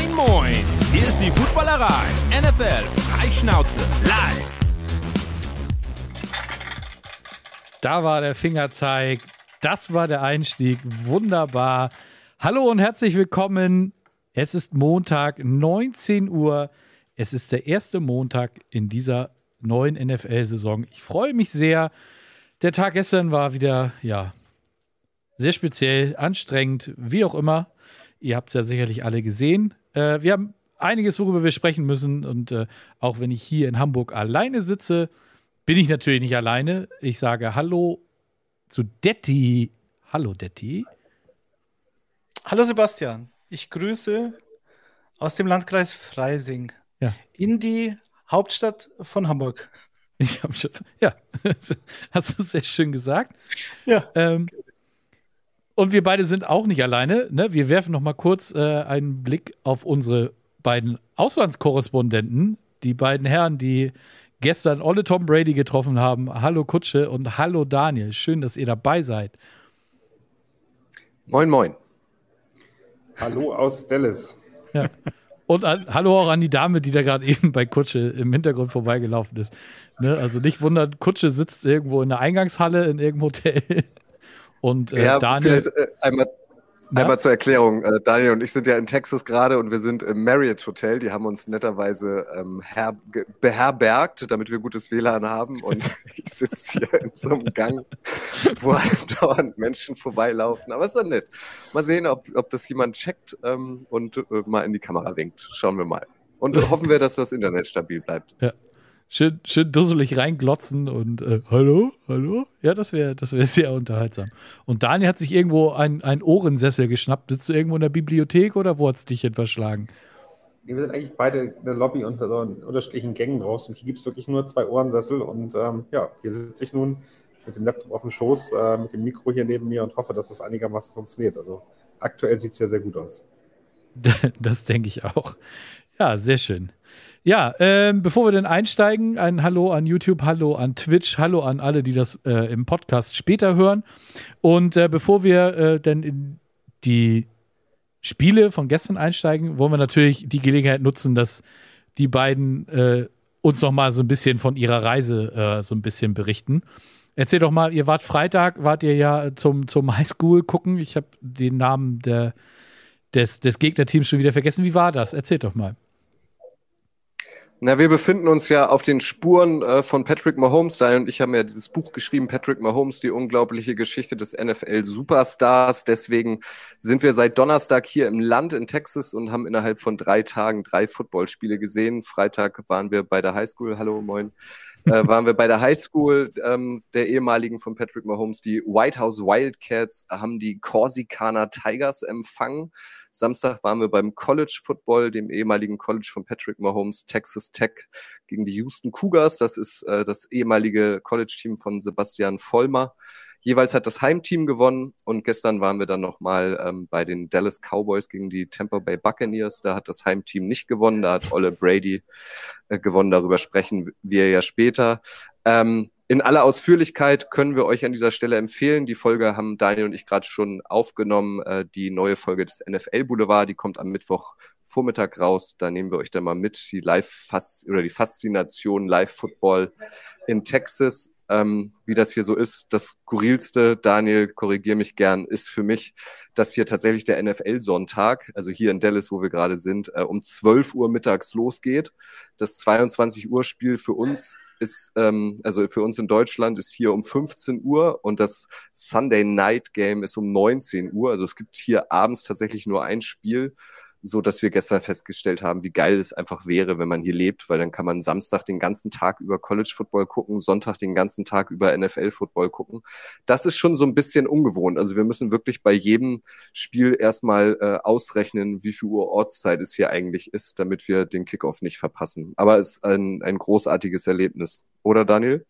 Moin, moin! Hier ist die Footballerei. NFL Freischnauze live. Da war der Fingerzeig. Das war der Einstieg. Wunderbar. Hallo und herzlich willkommen. Es ist Montag, 19 Uhr. Es ist der erste Montag in dieser neuen NFL-Saison. Ich freue mich sehr. Der Tag gestern war wieder, ja, sehr speziell, anstrengend, wie auch immer. Ihr habt es ja sicherlich alle gesehen. Äh, wir haben einiges, worüber wir sprechen müssen. Und äh, auch wenn ich hier in Hamburg alleine sitze, bin ich natürlich nicht alleine. Ich sage Hallo zu Detti. Hallo, Detti. Hallo, Sebastian. Ich grüße aus dem Landkreis Freising ja. in die Hauptstadt von Hamburg. Ich habe schon, ja, hast du sehr schön gesagt. Ja. Ähm, und wir beide sind auch nicht alleine. Ne? Wir werfen noch mal kurz äh, einen Blick auf unsere beiden Auslandskorrespondenten, die beiden Herren, die gestern Olle Tom Brady getroffen haben. Hallo Kutsche und hallo Daniel. Schön, dass ihr dabei seid. Moin, moin. Hallo aus Dallas. Ja. Und an, hallo auch an die Dame, die da gerade eben bei Kutsche im Hintergrund vorbeigelaufen ist. Ne? Also nicht wundern, Kutsche sitzt irgendwo in der Eingangshalle in irgendeinem Hotel. Und äh, ja, Daniel. Vielleicht, äh, einmal, ja? einmal zur Erklärung. Äh, Daniel und ich sind ja in Texas gerade und wir sind im Marriott Hotel. Die haben uns netterweise ähm, beherbergt, damit wir gutes WLAN haben. Und ich sitze hier in so einem Gang, wo dauernd Menschen vorbeilaufen. Aber ist doch nett. Mal sehen, ob, ob das jemand checkt ähm, und äh, mal in die Kamera winkt. Schauen wir mal. Und hoffen wir, dass das Internet stabil bleibt. Ja schön, schön dusselig reinglotzen und äh, hallo, hallo? Ja, das wäre das wär sehr unterhaltsam. Und Daniel hat sich irgendwo ein, ein Ohrensessel geschnappt. Sitzt du irgendwo in der Bibliothek oder wo hat es dich etwas schlagen? Nee, wir sind eigentlich beide in der Lobby unter so unterschiedlichen Gängen raus und hier gibt es wirklich nur zwei Ohrensessel und ähm, ja, hier sitze ich nun mit dem Laptop auf dem Schoß, äh, mit dem Mikro hier neben mir und hoffe, dass das einigermaßen funktioniert. Also aktuell sieht es ja sehr gut aus. Das denke ich auch. Ja, sehr schön. Ja, ähm, bevor wir dann einsteigen, ein Hallo an YouTube, Hallo an Twitch, Hallo an alle, die das äh, im Podcast später hören. Und äh, bevor wir äh, dann in die Spiele von gestern einsteigen, wollen wir natürlich die Gelegenheit nutzen, dass die beiden äh, uns noch mal so ein bisschen von ihrer Reise äh, so ein bisschen berichten. Erzähl doch mal, ihr wart Freitag, wart ihr ja zum, zum Highschool gucken. Ich habe den Namen der, des, des Gegnerteams schon wieder vergessen. Wie war das? Erzähl doch mal. Na, wir befinden uns ja auf den Spuren äh, von Patrick Mahomes. Daniel und ich haben ja dieses Buch geschrieben, Patrick Mahomes, die unglaubliche Geschichte des NFL-Superstars. Deswegen sind wir seit Donnerstag hier im Land in Texas und haben innerhalb von drei Tagen drei Footballspiele gesehen. Freitag waren wir bei der Highschool. Hallo, moin. Äh, waren wir bei der Highschool ähm, der ehemaligen von Patrick Mahomes. Die White House Wildcats haben die Corsicana Tigers empfangen. Samstag waren wir beim College Football, dem ehemaligen College von Patrick Mahomes, Texas Tech gegen die Houston Cougars. Das ist äh, das ehemalige College-Team von Sebastian Vollmer. Jeweils hat das Heimteam gewonnen und gestern waren wir dann nochmal ähm, bei den Dallas Cowboys gegen die Tampa Bay Buccaneers. Da hat das Heimteam nicht gewonnen, da hat Olle Brady äh, gewonnen. Darüber sprechen wir ja später. Ähm, in aller Ausführlichkeit können wir euch an dieser Stelle empfehlen. Die Folge haben Daniel und ich gerade schon aufgenommen. Äh, die neue Folge des NFL Boulevard, die kommt am Mittwoch Vormittag raus. Da nehmen wir euch dann mal mit die Live oder die Faszination Live Football in Texas. Ähm, wie das hier so ist, das skurrilste, Daniel, korrigier mich gern, ist für mich, dass hier tatsächlich der NFL-Sonntag, also hier in Dallas, wo wir gerade sind, äh, um 12 Uhr mittags losgeht. Das 22 Uhr Spiel für uns ist, ähm, also für uns in Deutschland ist hier um 15 Uhr und das Sunday Night Game ist um 19 Uhr. Also es gibt hier abends tatsächlich nur ein Spiel so dass wir gestern festgestellt haben, wie geil es einfach wäre, wenn man hier lebt, weil dann kann man Samstag den ganzen Tag über College Football gucken, Sonntag den ganzen Tag über NFL Football gucken. Das ist schon so ein bisschen ungewohnt. Also wir müssen wirklich bei jedem Spiel erstmal äh, ausrechnen, wie viel Uhr Ortszeit es hier eigentlich ist, damit wir den Kickoff nicht verpassen. Aber es ist ein, ein großartiges Erlebnis. Oder Daniel?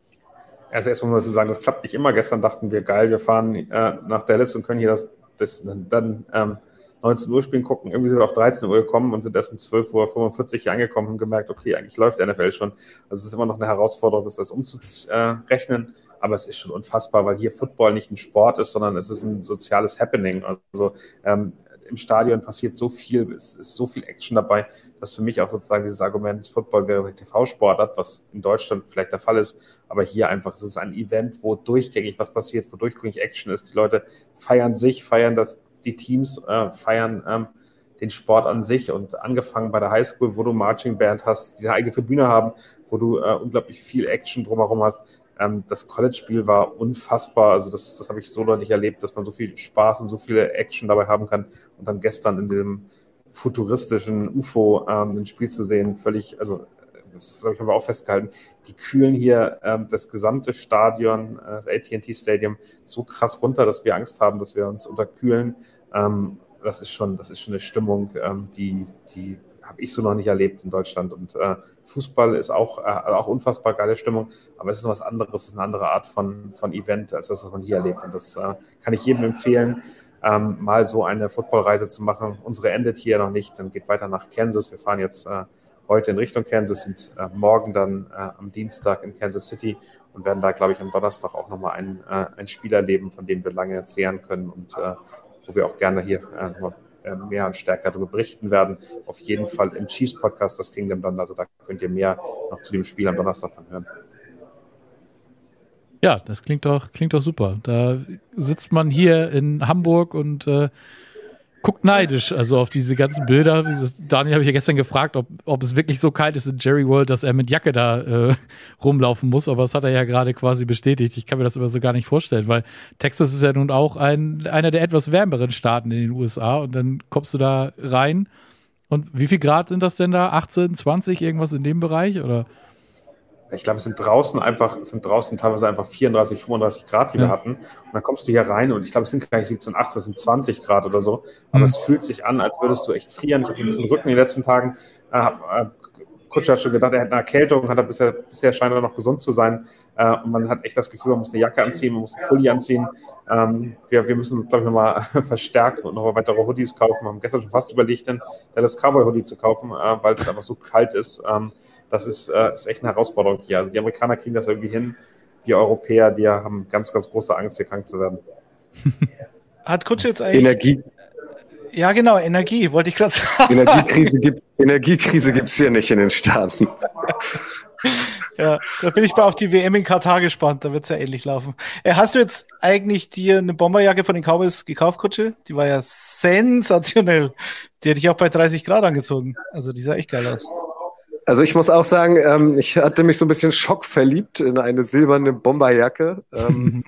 Also erstmal muss ich sagen, das klappt nicht immer. Gestern dachten wir, geil, wir fahren äh, nach Dallas und können hier das, das dann ähm, 19 Uhr spielen gucken. Irgendwie sind wir auf 13 Uhr gekommen und sind erst um 12.45 Uhr hier angekommen und gemerkt, okay, eigentlich läuft NFL schon. Also es ist immer noch eine Herausforderung, das umzurechnen. Aber es ist schon unfassbar, weil hier Football nicht ein Sport ist, sondern es ist ein soziales Happening. Also ähm, im Stadion passiert so viel, es ist so viel Action dabei, dass für mich auch sozusagen dieses Argument, Football wäre TV-Sportart, was in Deutschland vielleicht der Fall ist, aber hier einfach, es ist ein Event, wo durchgängig was passiert, wo durchgängig Action ist. Die Leute feiern sich, feiern das, die Teams, äh, feiern ähm, den Sport an sich und angefangen bei der Highschool, wo du Marching Band hast, die eine eigene Tribüne haben, wo du äh, unglaublich viel Action drumherum hast. Ähm, das College-Spiel war unfassbar. Also das, das habe ich so noch nicht erlebt, dass man so viel Spaß und so viele Action dabei haben kann. Und dann gestern in dem futuristischen UFO ähm, ein Spiel zu sehen, völlig, also das habe ich aber auch festgehalten, die kühlen hier ähm, das gesamte Stadion, äh, das AT&T Stadium, so krass runter, dass wir Angst haben, dass wir uns unterkühlen. Ähm, das ist schon, das ist schon eine Stimmung, ähm, die, die habe ich so noch nicht erlebt in Deutschland. Und äh, Fußball ist auch, äh, auch unfassbar geile Stimmung, aber es ist noch was anderes, es ist eine andere Art von, von Event als das, was man hier erlebt. Und das äh, kann ich jedem empfehlen, ähm, mal so eine Footballreise zu machen. Unsere endet hier noch nicht, dann geht weiter nach Kansas. Wir fahren jetzt äh, heute in Richtung Kansas, sind äh, morgen dann äh, am Dienstag in Kansas City und werden da, glaube ich, am Donnerstag auch nochmal ein, ein Spiel erleben, von dem wir lange erzählen können und wo wir auch gerne hier äh, mehr und stärker darüber berichten werden. Auf jeden Fall im Chiefs Podcast, das Kingdom dann. Also da könnt ihr mehr noch zu dem Spiel am Donnerstag dann hören. Ja, das klingt doch, klingt doch super. Da sitzt man hier in Hamburg und äh, guckt neidisch, also auf diese ganzen Bilder. Daniel habe ich ja gestern gefragt, ob, ob es wirklich so kalt ist in Jerry World, dass er mit Jacke da äh, rumlaufen muss, aber das hat er ja gerade quasi bestätigt. Ich kann mir das immer so gar nicht vorstellen, weil Texas ist ja nun auch ein, einer der etwas wärmeren Staaten in den USA und dann kommst du da rein und wie viel Grad sind das denn da? 18, 20, irgendwas in dem Bereich oder? Ich glaube, es sind draußen einfach, es sind draußen teilweise einfach 34, 35 Grad, die ja. wir hatten. Und dann kommst du hier rein und ich glaube, es sind gar nicht 17, 18, es sind 20 Grad oder so. Aber mhm. es fühlt sich an, als würdest du echt frieren. Ich habe so ein bisschen Rücken in den letzten Tagen. Äh, äh, Kutscher hat schon gedacht, er hat eine Erkältung, hat er bisher, bisher scheint er noch gesund zu sein. Äh, und man hat echt das Gefühl, man muss eine Jacke anziehen, man muss einen Pulli anziehen. Ähm, wir, wir müssen uns, glaube ich, nochmal verstärken und noch weitere Hoodies kaufen. Wir haben gestern schon fast überlegt, den Dallas Cowboy Hoodie zu kaufen, äh, weil es einfach so kalt ist. Ähm, das ist, äh, ist echt eine Herausforderung hier. Also die Amerikaner kriegen das irgendwie hin. Wir Europäer, die haben ganz, ganz große Angst, hier krank zu werden. Hat Kutsche jetzt eigentlich. Energie. Ja, genau, Energie, wollte ich gerade sagen. Energiekrise gibt Energiekrise gibt's hier nicht in den Staaten. ja, da bin ich mal auf die WM in Katar gespannt, da wird es ja ähnlich laufen. Äh, hast du jetzt eigentlich dir eine Bomberjacke von den Cowboys gekauft, Kutsche? Die war ja sensationell. Die hätte ich auch bei 30 Grad angezogen. Also die sah echt geil aus. Also ich muss auch sagen, ähm, ich hatte mich so ein bisschen schockverliebt in eine silberne Bomberjacke. Ähm,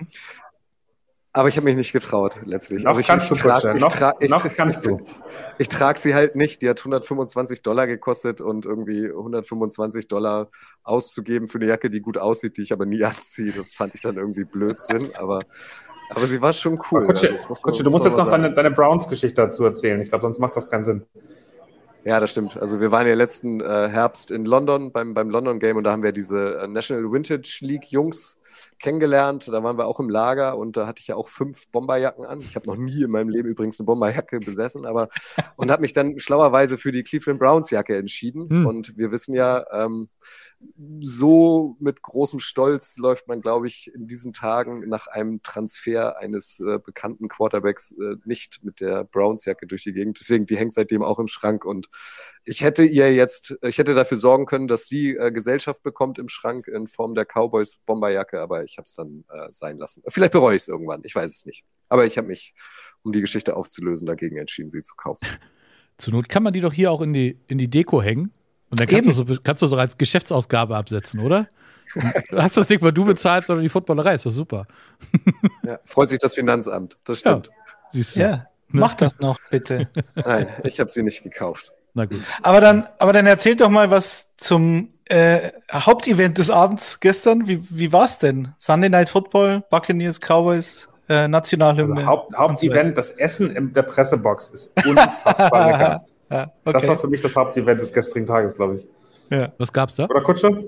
aber ich habe mich nicht getraut, letztlich. Noch also ich, kannst ich, tra ich, tra ich, noch kannst du. Ich trage sie halt nicht. Die hat 125 Dollar gekostet und irgendwie 125 Dollar auszugeben für eine Jacke, die gut aussieht, die ich aber nie anziehe. Das fand ich dann irgendwie Blödsinn. Aber, aber sie war schon cool. Kutsche, ja, Kutsche, du musst jetzt noch deine, deine Browns-Geschichte dazu erzählen. Ich glaube, sonst macht das keinen Sinn. Ja, das stimmt. Also wir waren ja letzten äh, Herbst in London beim, beim London Game und da haben wir diese äh, National Vintage League Jungs kennengelernt. Da waren wir auch im Lager und da hatte ich ja auch fünf Bomberjacken an. Ich habe noch nie in meinem Leben übrigens eine Bomberjacke besessen, aber und habe mich dann schlauerweise für die Cleveland Browns Jacke entschieden. Hm. Und wir wissen ja, ähm, so mit großem Stolz läuft man, glaube ich, in diesen Tagen nach einem Transfer eines äh, bekannten Quarterbacks äh, nicht mit der Browns-Jacke durch die Gegend. Deswegen, die hängt seitdem auch im Schrank. Und ich hätte ihr jetzt, ich hätte dafür sorgen können, dass sie äh, Gesellschaft bekommt im Schrank in Form der Cowboys-Bomberjacke, aber ich habe es dann äh, sein lassen. Vielleicht bereue ich es irgendwann, ich weiß es nicht. Aber ich habe mich, um die Geschichte aufzulösen, dagegen entschieden, sie zu kaufen. Zur Not kann man die doch hier auch in die, in die Deko hängen und dann kannst du, so, kannst du so als Geschäftsausgabe absetzen, oder? Du hast das nicht mal du bezahlt, sondern die Footballerei. Ist doch super. Ja, freut sich das Finanzamt. Das stimmt. Ja, siehst du. Ja, ne? mach das noch, bitte. Nein, ich habe sie nicht gekauft. Na gut. Aber dann, aber dann erzählt doch mal was zum äh, Hauptevent des Abends gestern. Wie, wie war es denn? Sunday Night Football, Buccaneers, Cowboys, äh, Nationalhymne. Also Haupt, Hauptevent, das Essen in der Pressebox ist unfassbar lecker. Ja, okay. Das war für mich das Hauptevent des gestrigen Tages, glaube ich. Ja. Was gab's da? Oder Kutsche?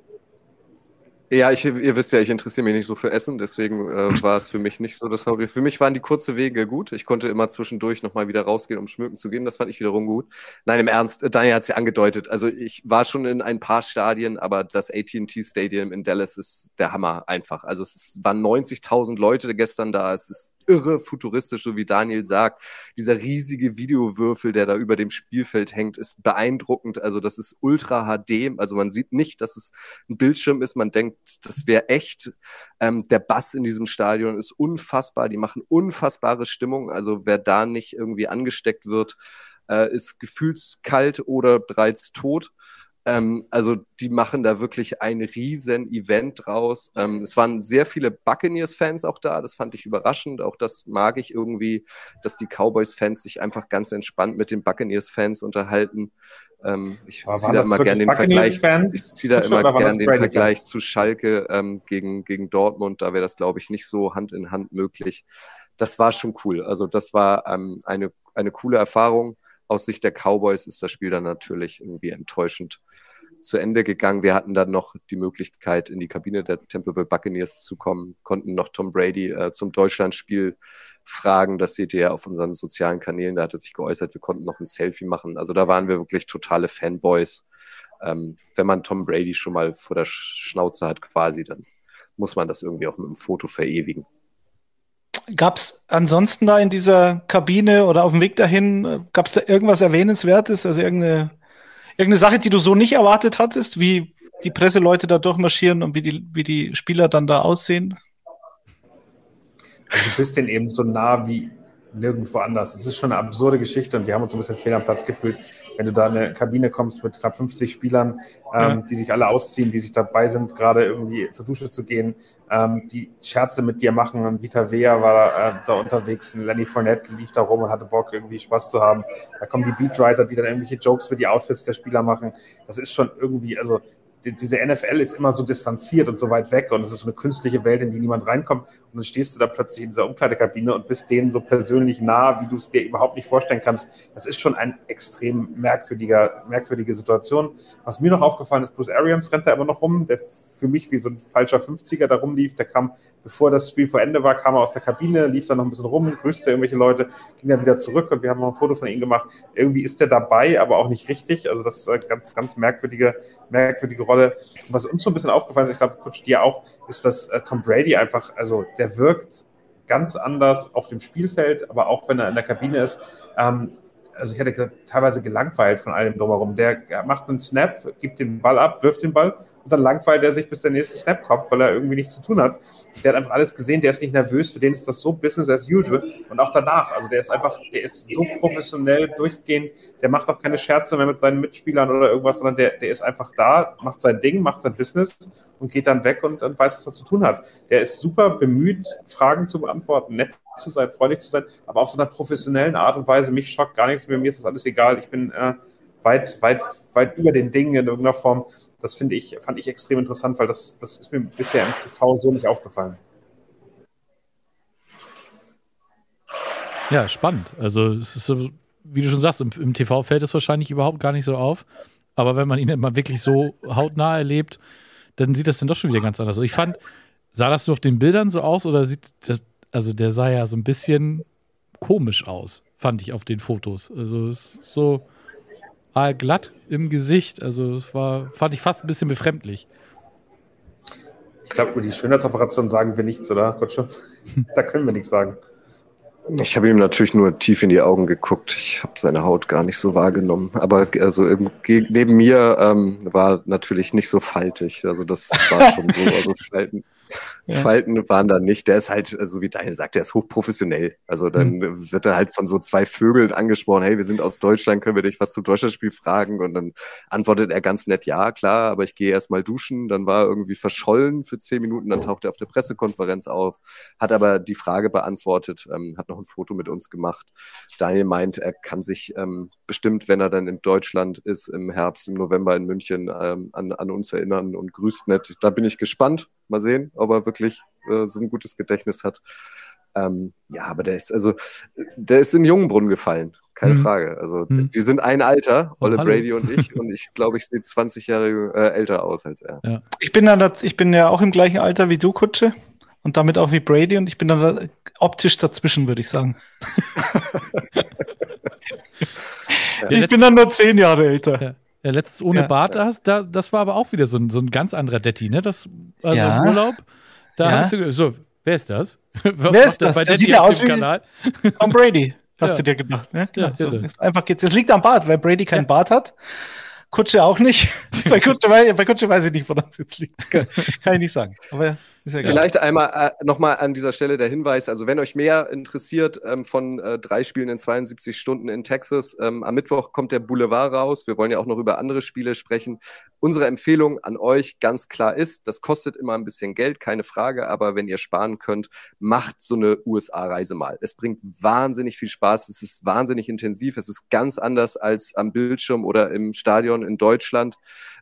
Ja, ich, ihr wisst ja, ich interessiere mich nicht so für Essen, deswegen äh, war es für mich nicht so das Hobby. Für mich waren die kurze Wege gut. Ich konnte immer zwischendurch nochmal wieder rausgehen, um schmücken zu gehen. Das fand ich wiederum gut. Nein, im Ernst, äh, Daniel hat es ja angedeutet. Also ich war schon in ein paar Stadien, aber das AT&T Stadium in Dallas ist der Hammer einfach. Also es ist, waren 90.000 Leute gestern da. Es ist irre futuristisch, so wie Daniel sagt. Dieser riesige Videowürfel, der da über dem Spielfeld hängt, ist beeindruckend. Also das ist ultra HD. Also man sieht nicht, dass es ein Bildschirm ist. Man denkt, das wäre echt. Ähm, der Bass in diesem Stadion ist unfassbar. Die machen unfassbare Stimmung. Also wer da nicht irgendwie angesteckt wird, äh, ist gefühlskalt oder bereits tot. Ähm, also die machen da wirklich ein riesen Event draus. Ähm, es waren sehr viele Buccaneers-Fans auch da. Das fand ich überraschend. Auch das mag ich irgendwie, dass die Cowboys-Fans sich einfach ganz entspannt mit den Buccaneers-Fans unterhalten. Ähm, ich ziehe da immer gerne den Vergleich. Ich ziehe da immer gerne den Vergleich zu Schalke ähm, gegen, gegen Dortmund. Da wäre das, glaube ich, nicht so Hand in Hand möglich. Das war schon cool. Also das war ähm, eine, eine coole Erfahrung. Aus Sicht der Cowboys ist das Spiel dann natürlich irgendwie enttäuschend zu Ende gegangen. Wir hatten dann noch die Möglichkeit, in die Kabine der Tampa Bay Buccaneers zu kommen, konnten noch Tom Brady äh, zum Deutschlandspiel fragen. Das seht ihr ja auf unseren sozialen Kanälen. Da hat er sich geäußert. Wir konnten noch ein Selfie machen. Also da waren wir wirklich totale Fanboys. Ähm, wenn man Tom Brady schon mal vor der Schnauze hat, quasi, dann muss man das irgendwie auch mit einem Foto verewigen. Gab es ansonsten da in dieser Kabine oder auf dem Weg dahin, äh, gab es da irgendwas Erwähnenswertes, also irgendeine Irgendeine Sache, die du so nicht erwartet hattest, wie die Presseleute da durchmarschieren und wie die, wie die Spieler dann da aussehen? Also du bist denen eben so nah wie nirgendwo anders. Es ist schon eine absurde Geschichte und wir haben uns ein bisschen fehl am Platz gefühlt, wenn du da in eine Kabine kommst mit knapp 50 Spielern, ähm, ja. die sich alle ausziehen, die sich dabei sind, gerade irgendwie zur Dusche zu gehen, ähm, die Scherze mit dir machen. Und Vita Vea war da, äh, da unterwegs, Lenny Fournette lief da rum und hatte Bock, irgendwie Spaß zu haben. Da kommen die Beatwriter, die dann irgendwelche Jokes für die Outfits der Spieler machen. Das ist schon irgendwie, also diese NFL ist immer so distanziert und so weit weg und es ist eine künstliche Welt, in die niemand reinkommt. Und dann stehst du da plötzlich in dieser Umkleidekabine und bist denen so persönlich nah, wie du es dir überhaupt nicht vorstellen kannst. Das ist schon eine extrem merkwürdiger, merkwürdige Situation. Was mir noch aufgefallen ist, Bruce Arians rennt da immer noch rum, der für mich wie so ein falscher 50er da rumlief. Der kam, bevor das Spiel vor Ende war, kam er aus der Kabine, lief dann noch ein bisschen rum, grüßte irgendwelche Leute, ging dann wieder zurück und wir haben noch ein Foto von ihm gemacht. Irgendwie ist der dabei, aber auch nicht richtig. Also das ist eine ganz, ganz merkwürdige, merkwürdige Rolle. Und was uns so ein bisschen aufgefallen ist, ich glaube, Coach dir auch, ist, dass äh, Tom Brady einfach, also der wirkt ganz anders auf dem Spielfeld, aber auch wenn er in der Kabine ist. Ähm, also ich hätte teilweise gelangweilt von allem drumherum. Der macht einen Snap, gibt den Ball ab, wirft den Ball und dann langweilt er sich, bis der nächste Snap kommt, weil er irgendwie nichts zu tun hat. Der hat einfach alles gesehen, der ist nicht nervös, für den ist das so Business as usual. Und auch danach, also der ist einfach, der ist so professionell durchgehend, der macht auch keine Scherze mehr mit seinen Mitspielern oder irgendwas, sondern der, der ist einfach da, macht sein Ding, macht sein Business und geht dann weg und, und weiß, was er zu tun hat. Der ist super bemüht, Fragen zu beantworten, nett zu sein, freundlich zu sein, aber auf so einer professionellen Art und Weise. Mich schockt gar nichts mehr, mir ist das alles egal. Ich bin äh, weit, weit, weit über den Dingen in irgendeiner Form. Das finde ich, fand ich extrem interessant, weil das, das ist mir bisher im TV so nicht aufgefallen. Ja, spannend. Also es ist so, wie du schon sagst, im, im TV fällt es wahrscheinlich überhaupt gar nicht so auf. Aber wenn man ihn mal wirklich so hautnah erlebt, dann sieht das dann doch schon wieder ganz anders aus. Ich fand, sah das nur auf den Bildern so aus oder sieht das, also der sah ja so ein bisschen komisch aus, fand ich auf den Fotos. Also es ist so glatt im Gesicht. Also es war, fand ich fast ein bisschen befremdlich. Ich glaube, über die Schönheitsoperation sagen wir nichts, oder, Kutsche? da können wir nichts sagen. Ich habe ihm natürlich nur tief in die Augen geguckt. Ich habe seine Haut gar nicht so wahrgenommen. Aber also im, neben mir ähm, war natürlich nicht so faltig. Also das war schon so. Also Falten, ja. Falten waren da nicht. Der ist halt, so also wie Daniel sagt, der ist hochprofessionell. Also dann mhm. wird er halt von so zwei Vögeln angesprochen, hey, wir sind aus Deutschland, können wir dich was zum Deutschlandspiel fragen? Und dann antwortet er ganz nett, ja, klar, aber ich gehe erstmal duschen. Dann war er irgendwie verschollen für zehn Minuten, dann taucht er auf der Pressekonferenz auf, hat aber die Frage beantwortet, ähm, hat noch ein Foto mit uns gemacht. Daniel meint, er kann sich ähm, bestimmt, wenn er dann in Deutschland ist, im Herbst, im November in München, ähm, an, an uns erinnern und grüßt nett. Da bin ich gespannt. Mal sehen, ob er wirklich äh, so ein gutes Gedächtnis hat. Ähm, ja, aber der ist, also, der ist in den Jungenbrunnen gefallen. Keine mhm. Frage. Also, mhm. wir sind ein Alter, Olle oh, Brady und ich, und ich glaube, ich sehe 20 Jahre äh, älter aus als er. Ja. Ich, bin dann, ich bin ja auch im gleichen Alter wie du, Kutsche. Und damit auch wie Brady und ich bin dann optisch dazwischen, würde ich sagen. ich bin dann nur zehn Jahre älter. Ja. Ja, letztes ohne ja, Bart, ja. Da, das war aber auch wieder so ein, so ein ganz anderer Detti, ne? Das, also ja. Urlaub. Da ja. hast du, so, Wer ist das? Was Wer ist das? Der sieht ja aus wie Kanal? Tom Brady. Hast ja. du dir gedacht? Ja, genau. Ja, so. Einfach geht's. Das liegt am Bart, weil Brady keinen ja. Bart hat. Kutsche auch nicht. bei, Kutsche, bei Kutsche weiß ich nicht, woran es jetzt liegt. Kann, kann ich nicht sagen. Aber ja Vielleicht einmal äh, nochmal an dieser Stelle der Hinweis, also wenn euch mehr interessiert ähm, von äh, drei Spielen in 72 Stunden in Texas, ähm, am Mittwoch kommt der Boulevard raus. Wir wollen ja auch noch über andere Spiele sprechen. Unsere Empfehlung an euch ganz klar ist, das kostet immer ein bisschen Geld, keine Frage, aber wenn ihr sparen könnt, macht so eine USA-Reise mal. Es bringt wahnsinnig viel Spaß, es ist wahnsinnig intensiv, es ist ganz anders als am Bildschirm oder im Stadion in Deutschland.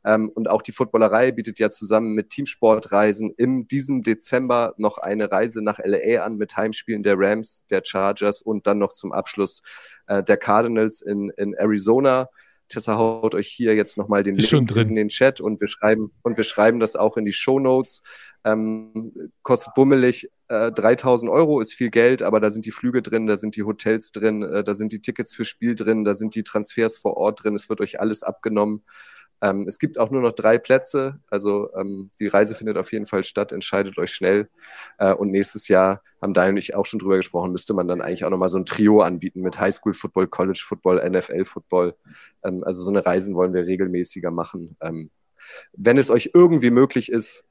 Ähm, und auch die Footballerei bietet ja zusammen mit Teamsportreisen in diesem Dezember noch eine Reise nach LA an mit Heimspielen der Rams, der Chargers und dann noch zum Abschluss äh, der Cardinals in, in Arizona. Tessa haut euch hier jetzt nochmal den Link in den Chat und wir schreiben und wir schreiben das auch in die Show Notes. Ähm, kostet bummelig äh, 3000 Euro, ist viel Geld, aber da sind die Flüge drin, da sind die Hotels drin, äh, da sind die Tickets für Spiel drin, da sind die Transfers vor Ort drin, es wird euch alles abgenommen. Ähm, es gibt auch nur noch drei Plätze, also ähm, die Reise findet auf jeden Fall statt, entscheidet euch schnell. Äh, und nächstes Jahr, haben Daniel und ich auch schon drüber gesprochen, müsste man dann eigentlich auch nochmal so ein Trio anbieten mit Highschool Football, College Football, NFL Football. Ähm, also so eine Reisen wollen wir regelmäßiger machen. Ähm, wenn es euch irgendwie möglich ist,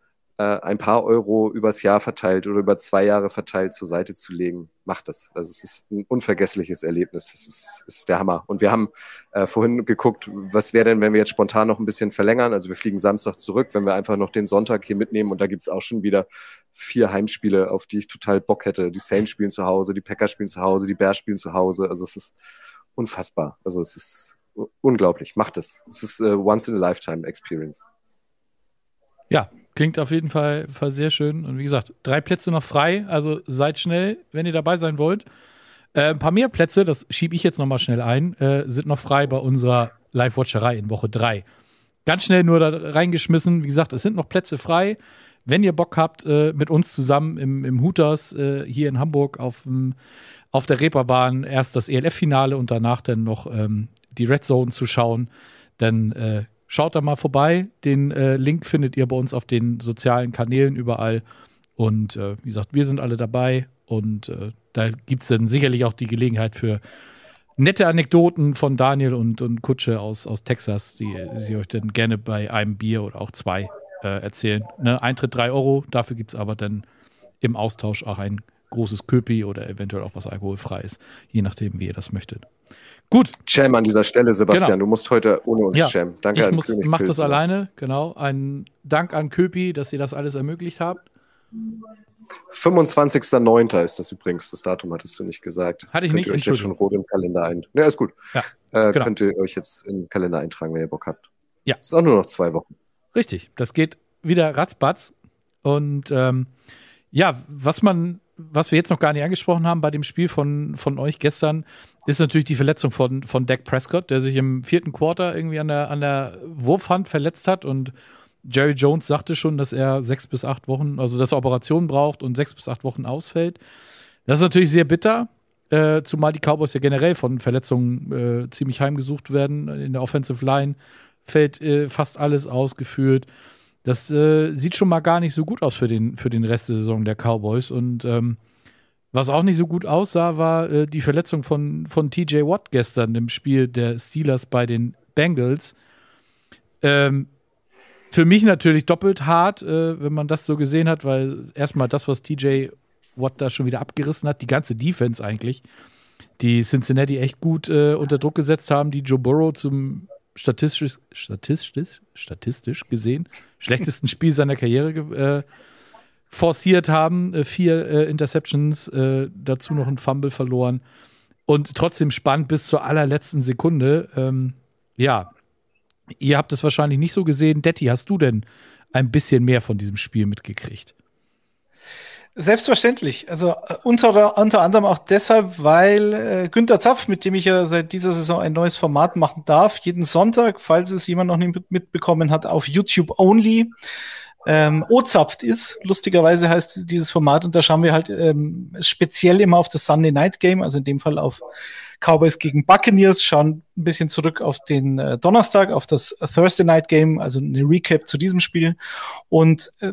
ein paar Euro übers Jahr verteilt oder über zwei Jahre verteilt zur Seite zu legen, macht das. Also es ist ein unvergessliches Erlebnis. Das ist, ist der Hammer. Und wir haben äh, vorhin geguckt, was wäre denn, wenn wir jetzt spontan noch ein bisschen verlängern? Also wir fliegen Samstag zurück, wenn wir einfach noch den Sonntag hier mitnehmen und da gibt's auch schon wieder vier Heimspiele, auf die ich total Bock hätte. Die Saints spielen zu Hause, die Packers spielen zu Hause, die Bears spielen zu Hause. Also es ist unfassbar. Also es ist unglaublich. Macht es. Es ist äh, once in a lifetime experience. Ja, Klingt auf jeden Fall, Fall sehr schön. Und wie gesagt, drei Plätze noch frei. Also seid schnell, wenn ihr dabei sein wollt. Äh, ein paar mehr Plätze, das schiebe ich jetzt nochmal schnell ein, äh, sind noch frei bei unserer Live-Watcherei in Woche 3. Ganz schnell nur da reingeschmissen. Wie gesagt, es sind noch Plätze frei. Wenn ihr Bock habt, äh, mit uns zusammen im, im Hooters äh, hier in Hamburg auf, auf der Reeperbahn erst das ELF-Finale und danach dann noch ähm, die Red Zone zu schauen, dann äh, Schaut da mal vorbei. Den äh, Link findet ihr bei uns auf den sozialen Kanälen überall. Und äh, wie gesagt, wir sind alle dabei. Und äh, da gibt es dann sicherlich auch die Gelegenheit für nette Anekdoten von Daniel und, und Kutsche aus, aus Texas, die sie euch dann gerne bei einem Bier oder auch zwei äh, erzählen. Ne? Eintritt 3 Euro, dafür gibt es aber dann im Austausch auch ein großes Köpi oder eventuell auch was alkoholfreies, je nachdem, wie ihr das möchtet. Gut. Jam an dieser Stelle, Sebastian. Genau. Du musst heute ohne uns ja. Jam. Danke ich an muss, König mach das alleine, genau. Ein Dank an Köpi, dass ihr das alles ermöglicht habt. 25.09. ist das übrigens, das Datum hattest du nicht gesagt. Hatte ich könnt nicht, ihr euch jetzt schon rot im Kalender ein. Ja, ist gut. Ja, äh, genau. Könnt ihr euch jetzt im Kalender eintragen, wenn ihr Bock habt. Ja. Ist auch nur noch zwei Wochen. Richtig, das geht wieder ratzbatz. Und ähm, ja, was man was wir jetzt noch gar nicht angesprochen haben bei dem Spiel von, von euch gestern, ist natürlich die Verletzung von, von Dak Prescott, der sich im vierten Quarter irgendwie an der, an der Wurfhand verletzt hat und Jerry Jones sagte schon, dass er sechs bis acht Wochen, also dass er Operationen braucht und sechs bis acht Wochen ausfällt. Das ist natürlich sehr bitter, äh, zumal die Cowboys ja generell von Verletzungen äh, ziemlich heimgesucht werden. In der Offensive Line fällt äh, fast alles ausgeführt. Das äh, sieht schon mal gar nicht so gut aus für den, für den Rest der Saison der Cowboys. Und ähm, was auch nicht so gut aussah, war äh, die Verletzung von, von TJ Watt gestern im Spiel der Steelers bei den Bengals. Ähm, für mich natürlich doppelt hart, äh, wenn man das so gesehen hat, weil erstmal das, was TJ Watt da schon wieder abgerissen hat, die ganze Defense eigentlich, die Cincinnati echt gut äh, unter Druck gesetzt haben, die Joe Burrow zum statistisch, statistisch, statistisch gesehen schlechtesten Spiel seiner Karriere äh, forciert haben. Äh, vier äh, Interceptions, äh, dazu noch ein Fumble verloren. Und trotzdem spannend bis zur allerletzten Sekunde. Ähm, ja, ihr habt es wahrscheinlich nicht so gesehen. Detti, hast du denn ein bisschen mehr von diesem Spiel mitgekriegt? Selbstverständlich. Also äh, unter, unter anderem auch deshalb, weil äh, Günter Zapf, mit dem ich ja seit dieser Saison ein neues Format machen darf, jeden Sonntag, falls es jemand noch nicht mitbekommen hat, auf YouTube Only ähm, O-Zapft ist. Lustigerweise heißt dieses Format und da schauen wir halt ähm, speziell immer auf das Sunday Night Game, also in dem Fall auf Cowboys gegen Buccaneers, schauen ein bisschen zurück auf den äh, Donnerstag, auf das Thursday Night Game, also eine Recap zu diesem Spiel und äh,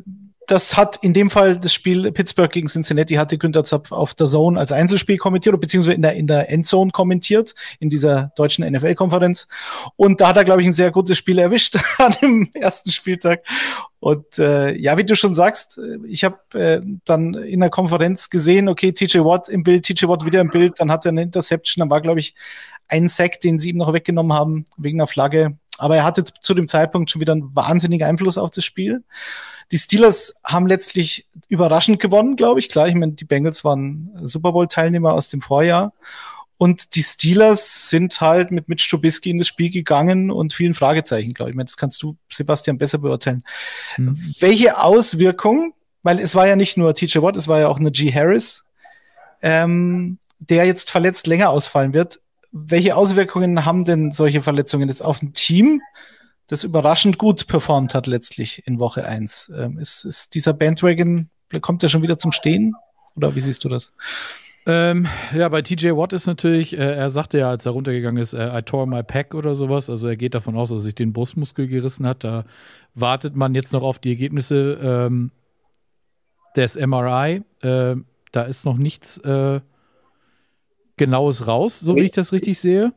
das hat in dem Fall das Spiel Pittsburgh gegen Cincinnati hatte Günther Zapf auf der Zone als Einzelspiel kommentiert, beziehungsweise in der, in der Endzone kommentiert, in dieser deutschen NFL-Konferenz. Und da hat er, glaube ich, ein sehr gutes Spiel erwischt an dem ersten Spieltag. Und äh, ja, wie du schon sagst, äh, ich habe äh, dann in der Konferenz gesehen, okay, TJ Watt im Bild, TJ Watt wieder im Bild, dann hat er eine Interception, dann war, glaube ich, ein Sack, den sie ihm noch weggenommen haben wegen einer Flagge. Aber er hatte zu dem Zeitpunkt schon wieder einen wahnsinnigen Einfluss auf das Spiel. Die Steelers haben letztlich überraschend gewonnen, glaube ich. Klar, ich meine, die Bengals waren Super Bowl-Teilnehmer aus dem Vorjahr. Und die Steelers sind halt mit Mitch Trubisky in das Spiel gegangen und vielen Fragezeichen, glaube ich. ich meine, das kannst du, Sebastian, besser beurteilen. Hm. Welche Auswirkungen, weil es war ja nicht nur TJ Watt, es war ja auch eine G. Harris, ähm, der jetzt verletzt länger ausfallen wird. Welche Auswirkungen haben denn solche Verletzungen jetzt auf ein Team, das überraschend gut performt hat letztlich in Woche 1? Ähm, ist, ist dieser Bandwagon, kommt der schon wieder zum Stehen? Oder wie siehst du das? Ähm, ja, bei TJ Watt ist natürlich, äh, er sagte ja, als er runtergegangen ist, äh, I tore my pack oder sowas. Also er geht davon aus, dass er sich den Brustmuskel gerissen hat. Da wartet man jetzt noch auf die Ergebnisse ähm, des MRI. Äh, da ist noch nichts äh, Genaues raus, so wie ich das richtig sehe.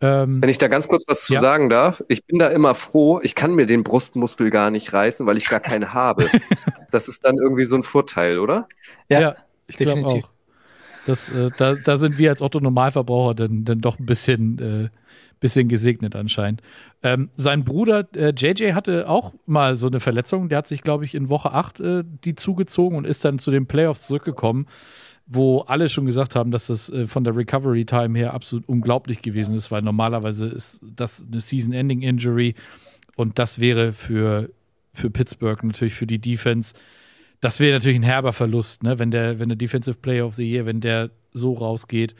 Ähm, Wenn ich da ganz kurz was zu ja. sagen darf, ich bin da immer froh, ich kann mir den Brustmuskel gar nicht reißen, weil ich gar keinen habe. das ist dann irgendwie so ein Vorteil, oder? Ja, ja ich glaube auch. Das, äh, da, da sind wir als Otto-Normalverbraucher dann, dann doch ein bisschen, äh, bisschen gesegnet anscheinend. Ähm, sein Bruder äh, JJ hatte auch mal so eine Verletzung. Der hat sich, glaube ich, in Woche 8 äh, die zugezogen und ist dann zu den Playoffs zurückgekommen wo alle schon gesagt haben, dass das äh, von der Recovery Time her absolut unglaublich gewesen ist, weil normalerweise ist das eine Season-Ending-Injury und das wäre für, für Pittsburgh natürlich für die Defense, das wäre natürlich ein herber Verlust, ne? wenn der, wenn der Defensive Player of the Year, wenn der so rausgeht.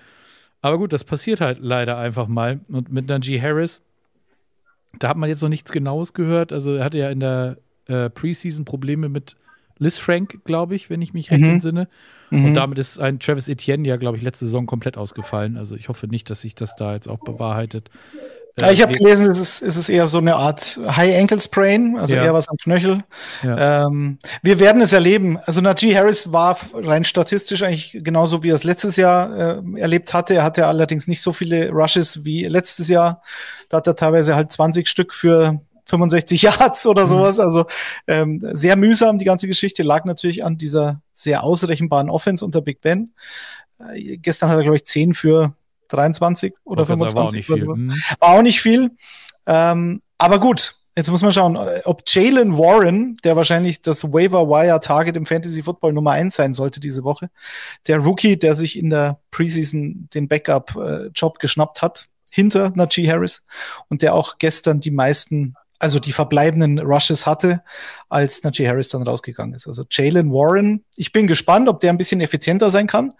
Aber gut, das passiert halt leider einfach mal. Und mit Najee Harris, da hat man jetzt noch nichts Genaues gehört. Also er hatte ja in der äh, Preseason Probleme mit Liz Frank, glaube ich, wenn ich mich recht mhm. entsinne. Mhm. Und damit ist ein Travis Etienne ja, glaube ich, letzte Saison komplett ausgefallen. Also ich hoffe nicht, dass sich das da jetzt auch bewahrheitet. Ja, ich habe gelesen, es ist, es ist eher so eine Art High Ankle Sprain, also ja. eher was am Knöchel. Ja. Ähm, wir werden es erleben. Also Najee Harris war rein statistisch eigentlich genauso, wie er es letztes Jahr äh, erlebt hatte. Er hatte allerdings nicht so viele Rushes wie letztes Jahr. Da hat er teilweise halt 20 Stück für 65 Yards oder mhm. sowas. Also ähm, sehr mühsam, die ganze Geschichte lag natürlich an dieser sehr ausrechenbaren Offense unter Big Ben. Äh, gestern hat er, glaube ich, 10 für 23 oder 25. War auch nicht viel. Mhm. War auch nicht viel. Ähm, aber gut, jetzt muss man schauen, äh, ob Jalen Warren, der wahrscheinlich das Waiver Wire Target im Fantasy Football Nummer 1 sein sollte diese Woche, der Rookie, der sich in der Preseason den Backup-Job äh, geschnappt hat, hinter Najee Harris und der auch gestern die meisten also die verbleibenden Rushes hatte, als Najee Harris dann rausgegangen ist. Also Jalen Warren, ich bin gespannt, ob der ein bisschen effizienter sein kann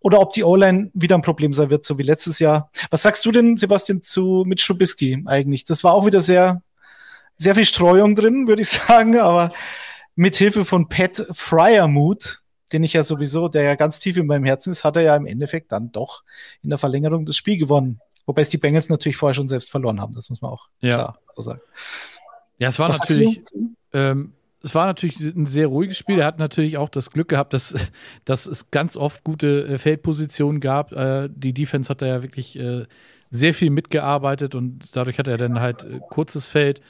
oder ob die O-Line wieder ein Problem sein wird, so wie letztes Jahr. Was sagst du denn, Sebastian, zu Mitch Trubisky eigentlich? Das war auch wieder sehr, sehr viel Streuung drin, würde ich sagen, aber mit Hilfe von Pat Fryermuth, den ich ja sowieso, der ja ganz tief in meinem Herzen ist, hat er ja im Endeffekt dann doch in der Verlängerung das Spiel gewonnen. Wobei es die Bengals natürlich vorher schon selbst verloren haben, das muss man auch ja. klar so sagen. Ja, es war Was natürlich, ähm, es war natürlich ein sehr ruhiges Spiel. Er hat natürlich auch das Glück gehabt, dass, dass es ganz oft gute äh, Feldpositionen gab. Äh, die Defense hat da ja wirklich äh, sehr viel mitgearbeitet und dadurch hat er dann halt kurzes Feld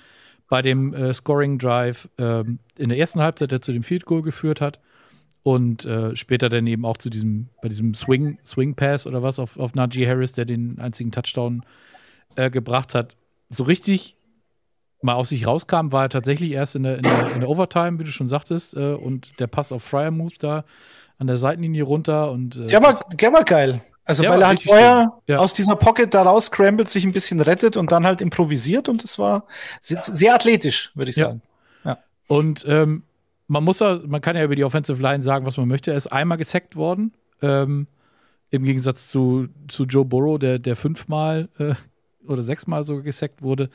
bei dem Scoring Drive ähm, in der ersten Halbzeit, der zu dem Field Goal geführt hat und äh, später dann eben auch zu diesem, bei diesem Swing, Swing Pass oder was auf, auf Najee Harris, der den einzigen Touchdown äh, gebracht hat. So richtig mal aus sich rauskam, war er tatsächlich erst in der, in der, in der Overtime, wie du schon sagtest, äh, und der Pass auf Fryermuth da an der Seitenlinie runter und äh, der, war, der war geil. Also weil er halt vorher ja. aus dieser Pocket da raus scrambled, sich ein bisschen rettet und dann halt improvisiert und es war sehr, sehr athletisch, würde ich sagen. Ja. Und ähm, man muss ja, man kann ja über die Offensive Line sagen, was man möchte. Er ist einmal gesackt worden. Ähm, Im Gegensatz zu, zu Joe Burrow, der, der fünfmal äh, oder sechsmal sogar gesackt wurde.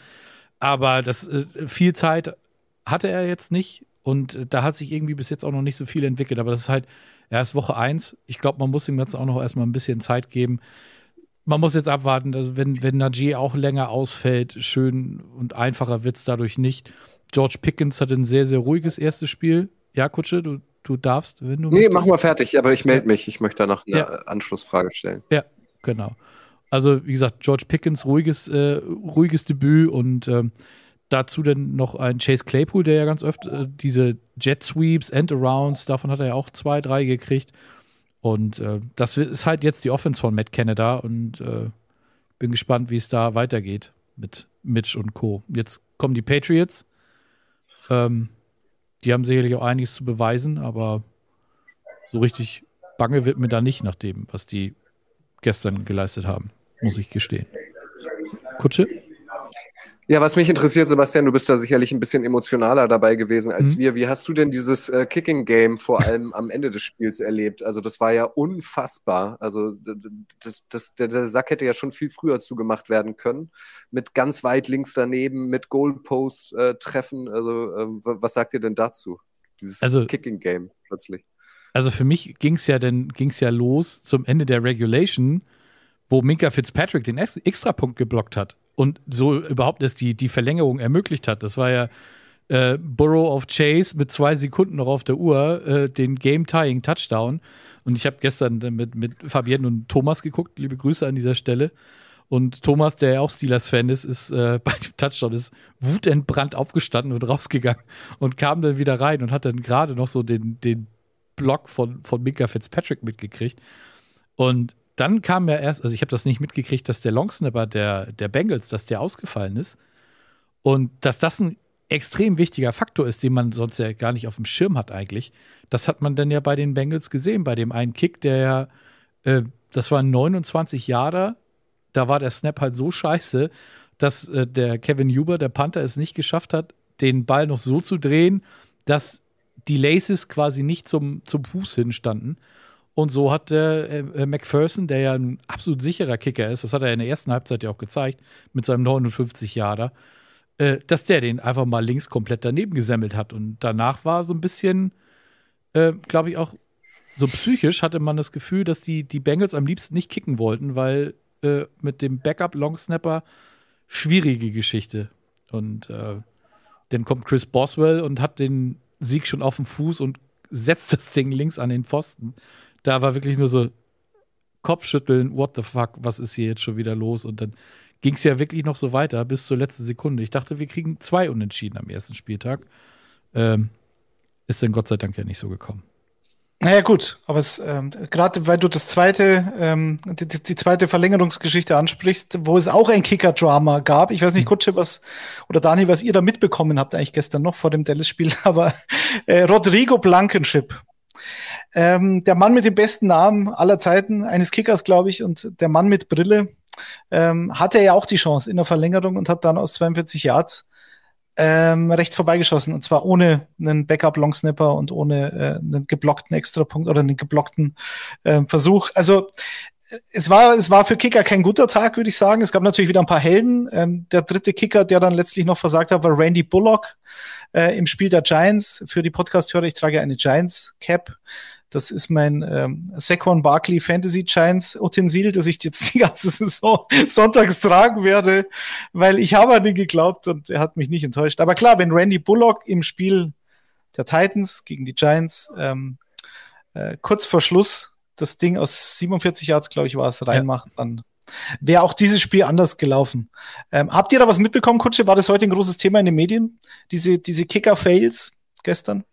Aber das äh, viel Zeit hatte er jetzt nicht. Und da hat sich irgendwie bis jetzt auch noch nicht so viel entwickelt. Aber das ist halt erst Woche eins. Ich glaube, man muss ihm jetzt auch noch erstmal ein bisschen Zeit geben. Man muss jetzt abwarten, also wenn, wenn Najee auch länger ausfällt, schön und einfacher wird es dadurch nicht. George Pickens hatte ein sehr, sehr ruhiges erstes Spiel. Ja, Kutsche, du, du darfst, wenn du. Nee, möchtest. mach mal fertig, aber ich melde mich. Ich möchte da noch eine Ja. Anschlussfrage stellen. Ja, genau. Also, wie gesagt, George Pickens, ruhiges, äh, ruhiges Debüt und ähm, dazu dann noch ein Chase Claypool, der ja ganz oft äh, diese Jet Sweeps, End-Arounds, davon hat er ja auch zwei, drei gekriegt. Und äh, das ist halt jetzt die Offense von Matt Canada und äh, bin gespannt, wie es da weitergeht mit Mitch und Co. Jetzt kommen die Patriots. Ähm, die haben sicherlich auch einiges zu beweisen, aber so richtig bange wird mir da nicht nach dem, was die gestern geleistet haben, muss ich gestehen. Kutsche? Ja, was mich interessiert, Sebastian, du bist da sicherlich ein bisschen emotionaler dabei gewesen als Mhm. wir. Wie hast du denn dieses äh, Kicking-Game vor allem am Ende des Spiels erlebt? Also das war ja unfassbar. Also das, das, der, der Sack hätte ja schon viel früher zugemacht werden können. Mit ganz weit links daneben, mit Goalpost-Treffen. also ähm, w- was sagt ihr denn dazu? Dieses Also- Kicking-Game plötzlich. Also für mich ging es ja ging's ja los zum Ende der Regulation, wo Minka Fitzpatrick den Ex Extrapunkt geblockt hat und so überhaupt erst die, die Verlängerung ermöglicht hat. Das war ja äh, Burrow of Chase mit zwei Sekunden noch auf der Uhr, äh, den Game-Tying Touchdown. Und ich habe gestern mit, mit Fabienne und Thomas geguckt. Liebe Grüße an dieser Stelle. Und Thomas, der ja auch Steelers-Fan ist, ist äh, bei dem Touchdown ist wutentbrannt aufgestanden und rausgegangen und kam dann wieder rein und hat dann gerade noch so den, den Block von, von Minka Fitzpatrick mitgekriegt. Und dann kam ja erst, also ich habe das nicht mitgekriegt, dass der Longsnapper der, der Bengals, dass der ausgefallen ist. Und dass das ein extrem wichtiger Faktor ist, den man sonst ja gar nicht auf dem Schirm hat eigentlich. Das hat man dann ja bei den Bengals gesehen, bei dem einen Kick, der ja, äh, das war ein 29 Jahre, da war der Snap halt so scheiße, dass äh, der Kevin Huber, der Panther, es nicht geschafft hat, den Ball noch so zu drehen, dass die Laces quasi nicht zum, zum Fuß hinstanden. Und so hat der äh, äh, McPherson, der ja ein absolut sicherer Kicker ist, das hat er in der ersten Halbzeit ja auch gezeigt, mit seinem 59 Jahre, äh, dass der den einfach mal links komplett daneben gesemmelt hat. Und danach war so ein bisschen, äh, glaube ich, auch so psychisch hatte man das Gefühl, dass die, die Bengals am liebsten nicht kicken wollten, weil äh, mit dem Backup-Longsnapper schwierige Geschichte. Und dann kommt Chris Boswell und hat den Sieg schon auf dem Fuß und setzt das Ding links an den Pfosten. Da war wirklich nur so Kopfschütteln, what the fuck, was ist hier jetzt schon wieder los? Und dann ging es ja wirklich noch so weiter bis zur letzten Sekunde. Ich dachte, wir kriegen zwei Unentschieden am ersten Spieltag. Ähm, ist dann Gott sei Dank ja nicht so gekommen. Naja, gut, aber ähm, gerade weil du das zweite, ähm, die, die, die zweite Verlängerungsgeschichte ansprichst, wo es auch ein Kicker-Drama gab. Ich weiß nicht, Kutsche, was, oder Dani, was ihr da mitbekommen habt, eigentlich gestern noch vor dem Dallas-Spiel, aber äh, Rodrigo Blankenship. Ähm, der Mann mit dem besten Namen aller Zeiten, eines Kickers, glaube ich, und der Mann mit Brille, ähm, hatte ja auch die Chance in der Verlängerung und hat dann aus 42 Yards ähm, rechts vorbeigeschossen und zwar ohne einen Backup-Longsnapper und ohne äh, einen geblockten Extrapunkt oder einen geblockten äh, Versuch. Also äh, es war, es war für Kicker kein guter Tag, würde ich sagen. Es gab natürlich wieder ein paar Helden. Ähm, der dritte Kicker, der dann letztlich noch versagt hat, war Randy Bullock äh, im Spiel der Giants. Für die Podcast-Hörer, ich trage eine Giants-Cap. Das ist mein ähm, Saquon Barkley Fantasy Giants Utensil, das ich jetzt die ganze Saison sonntags tragen werde, weil ich habe an ihn geglaubt und er hat mich nicht enttäuscht. Aber klar, wenn Randy Bullock im Spiel der Titans gegen die Giants ähm, äh, kurz vor Schluss das Ding aus 47 Yards, glaube ich, war es, reinmacht, dann wäre auch dieses Spiel anders gelaufen. Ähm, habt ihr da was mitbekommen, Kutsche? War das heute ein großes Thema in den Medien? Diese, diese Kicker-Fails gestern?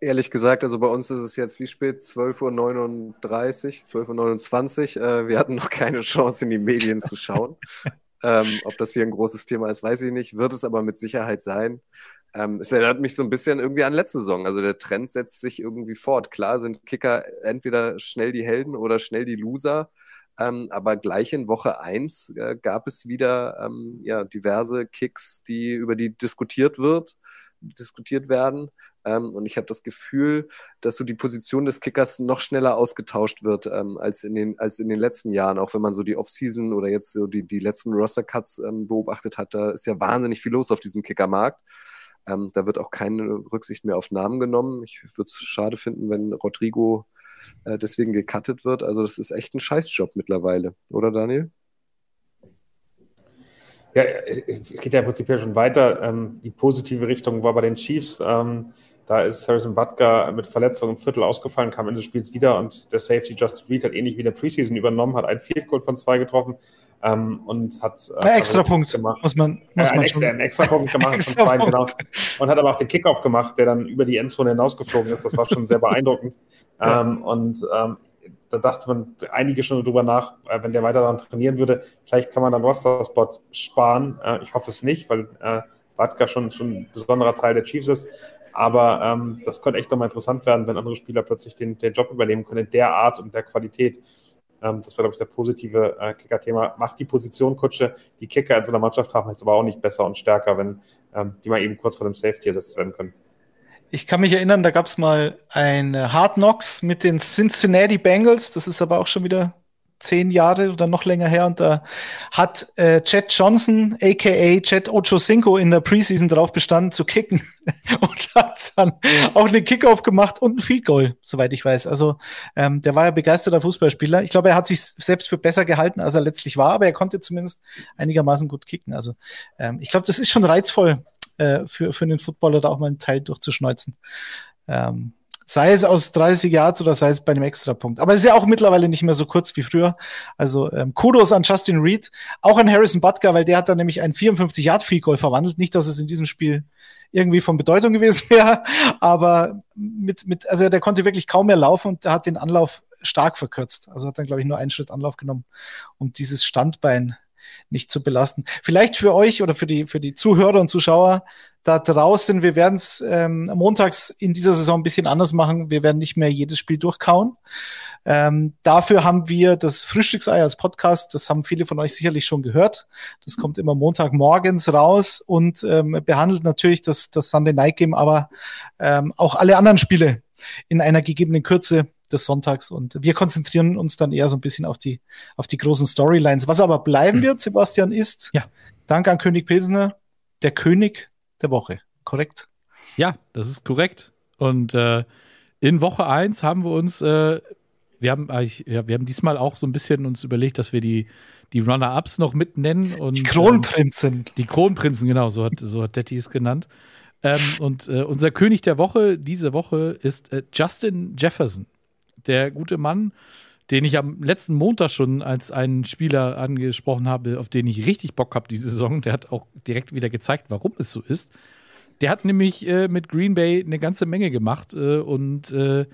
Ehrlich gesagt, also bei uns ist es jetzt wie spät? 12.39 Uhr, 12.29 Uhr. Äh, wir hatten noch keine Chance, in die Medien zu schauen. ähm, ob das hier ein großes Thema ist, weiß ich nicht. Wird es aber mit Sicherheit sein. Ähm, es erinnert mich so ein bisschen irgendwie an letzte Saison. Also der Trend setzt sich irgendwie fort. Klar sind Kicker entweder schnell die Helden oder schnell die Loser. Ähm, aber gleich in Woche 1 äh, gab es wieder ähm, ja, diverse Kicks, die, über die diskutiert wird, diskutiert werden. Ähm, und ich habe das Gefühl, dass so die Position des Kickers noch schneller ausgetauscht wird ähm, als, in den, als in den letzten Jahren. Auch wenn man so die Offseason oder jetzt so die, die letzten Roster-Cuts ähm, beobachtet hat, da ist ja wahnsinnig viel los auf diesem Kickermarkt. Ähm, da wird auch keine Rücksicht mehr auf Namen genommen. Ich würde es schade finden, wenn Rodrigo äh, deswegen gecuttet wird. Also das ist echt ein Scheißjob mittlerweile, oder Daniel? Ja, es geht ja prinzipiell schon weiter. Ähm, die positive Richtung war bei den Chiefs. Ähm, da ist Harrison Butker mit Verletzung im Viertel ausgefallen, kam Ende des Spiels wieder und der Safety Justin Reed hat ähnlich wie in der Preseason übernommen, hat einen Field Goal von zwei getroffen ähm, und hat äh, extra Punkt gemacht. Muss man, muss äh, man extra, einen extra Punkt gemacht extra von zwei, genau. Und hat aber auch den Kickoff gemacht, der dann über die Endzone hinausgeflogen ist. Das war schon sehr beeindruckend. ja. ähm, und ähm, da dachte man einige schon drüber nach, äh, wenn der weiter daran trainieren würde, vielleicht kann man dann Roster-Spot sparen. Äh, ich hoffe es nicht, weil äh, Batka schon, schon ein besonderer Teil der Chiefs ist. Aber ähm, das könnte echt nochmal interessant werden, wenn andere Spieler plötzlich den, den Job übernehmen können, in der Art und der Qualität. Ähm, das wäre, glaube ich, der positive äh, Kicker-Thema. Macht die Position Kutsche, die Kicker in so einer Mannschaft haben jetzt aber auch nicht besser und stärker, wenn ähm, die mal eben kurz vor dem Safety ersetzt werden können. Ich kann mich erinnern, da gab es mal ein Hard Knocks mit den Cincinnati Bengals. Das ist aber auch schon wieder zehn Jahre oder noch länger her und da hat äh, Chad Johnson, aka Chad Ochocinco, in der Preseason darauf bestanden zu kicken und hat dann auch einen Kickoff gemacht und ein Field Goal, soweit ich weiß. Also ähm, der war ja begeisterter Fußballspieler. Ich glaube, er hat sich selbst für besser gehalten, als er letztlich war, aber er konnte zumindest einigermaßen gut kicken. Also ähm, ich glaube, das ist schon reizvoll äh, für, für einen Footballer, da auch mal einen Teil durchzuschneuzen. Ähm, Sei es aus 30 Yards oder sei es bei einem Extrapunkt. Aber es ist ja auch mittlerweile nicht mehr so kurz wie früher. Also ähm, Kudos an Justin Reed, auch an Harrison Butker, weil der hat dann nämlich ein 54 Yard Field Goal verwandelt. Nicht, dass es in diesem Spiel irgendwie von Bedeutung gewesen wäre, aber mit, mit, also der konnte wirklich kaum mehr laufen und hat den Anlauf stark verkürzt. Also hat dann, glaube ich, nur einen Schritt Anlauf genommen, um dieses Standbein nicht zu belasten. Vielleicht für euch oder für die, für die Zuhörer und Zuschauer da draußen, wir werden es ähm, montags in dieser Saison ein bisschen anders machen. Wir werden nicht mehr jedes Spiel durchkauen. Ähm, dafür haben wir das Frühstücksei als Podcast. Das haben viele von euch sicherlich schon gehört. Das kommt immer Montagmorgens raus und ähm, behandelt natürlich das, das Sunday Night Game, aber ähm, auch alle anderen Spiele in einer gegebenen Kürze des Sonntags. Und wir konzentrieren uns dann eher so ein bisschen auf die, auf die großen Storylines. Was aber bleiben hm. wird, Sebastian, ist, ja. Dank an König Pilsner, der König der Woche. Korrekt? Ja, das ist korrekt. Und äh, in Woche 1 haben wir uns, äh, wir haben ja, wir haben diesmal auch so ein bisschen uns überlegt, dass wir die, die Runner-Ups noch mitnennen. Und, die Kronprinzen. Ähm, die Kronprinzen, genau, so hat, so hat Detti es genannt. Ähm, und äh, unser König der Woche diese Woche ist äh, Justin Jefferson der gute Mann, den ich am letzten Montag schon als einen Spieler angesprochen habe, auf den ich richtig Bock habe diese Saison, der hat auch direkt wieder gezeigt, warum es so ist. Der hat nämlich äh, mit Green Bay eine ganze Menge gemacht äh, und äh,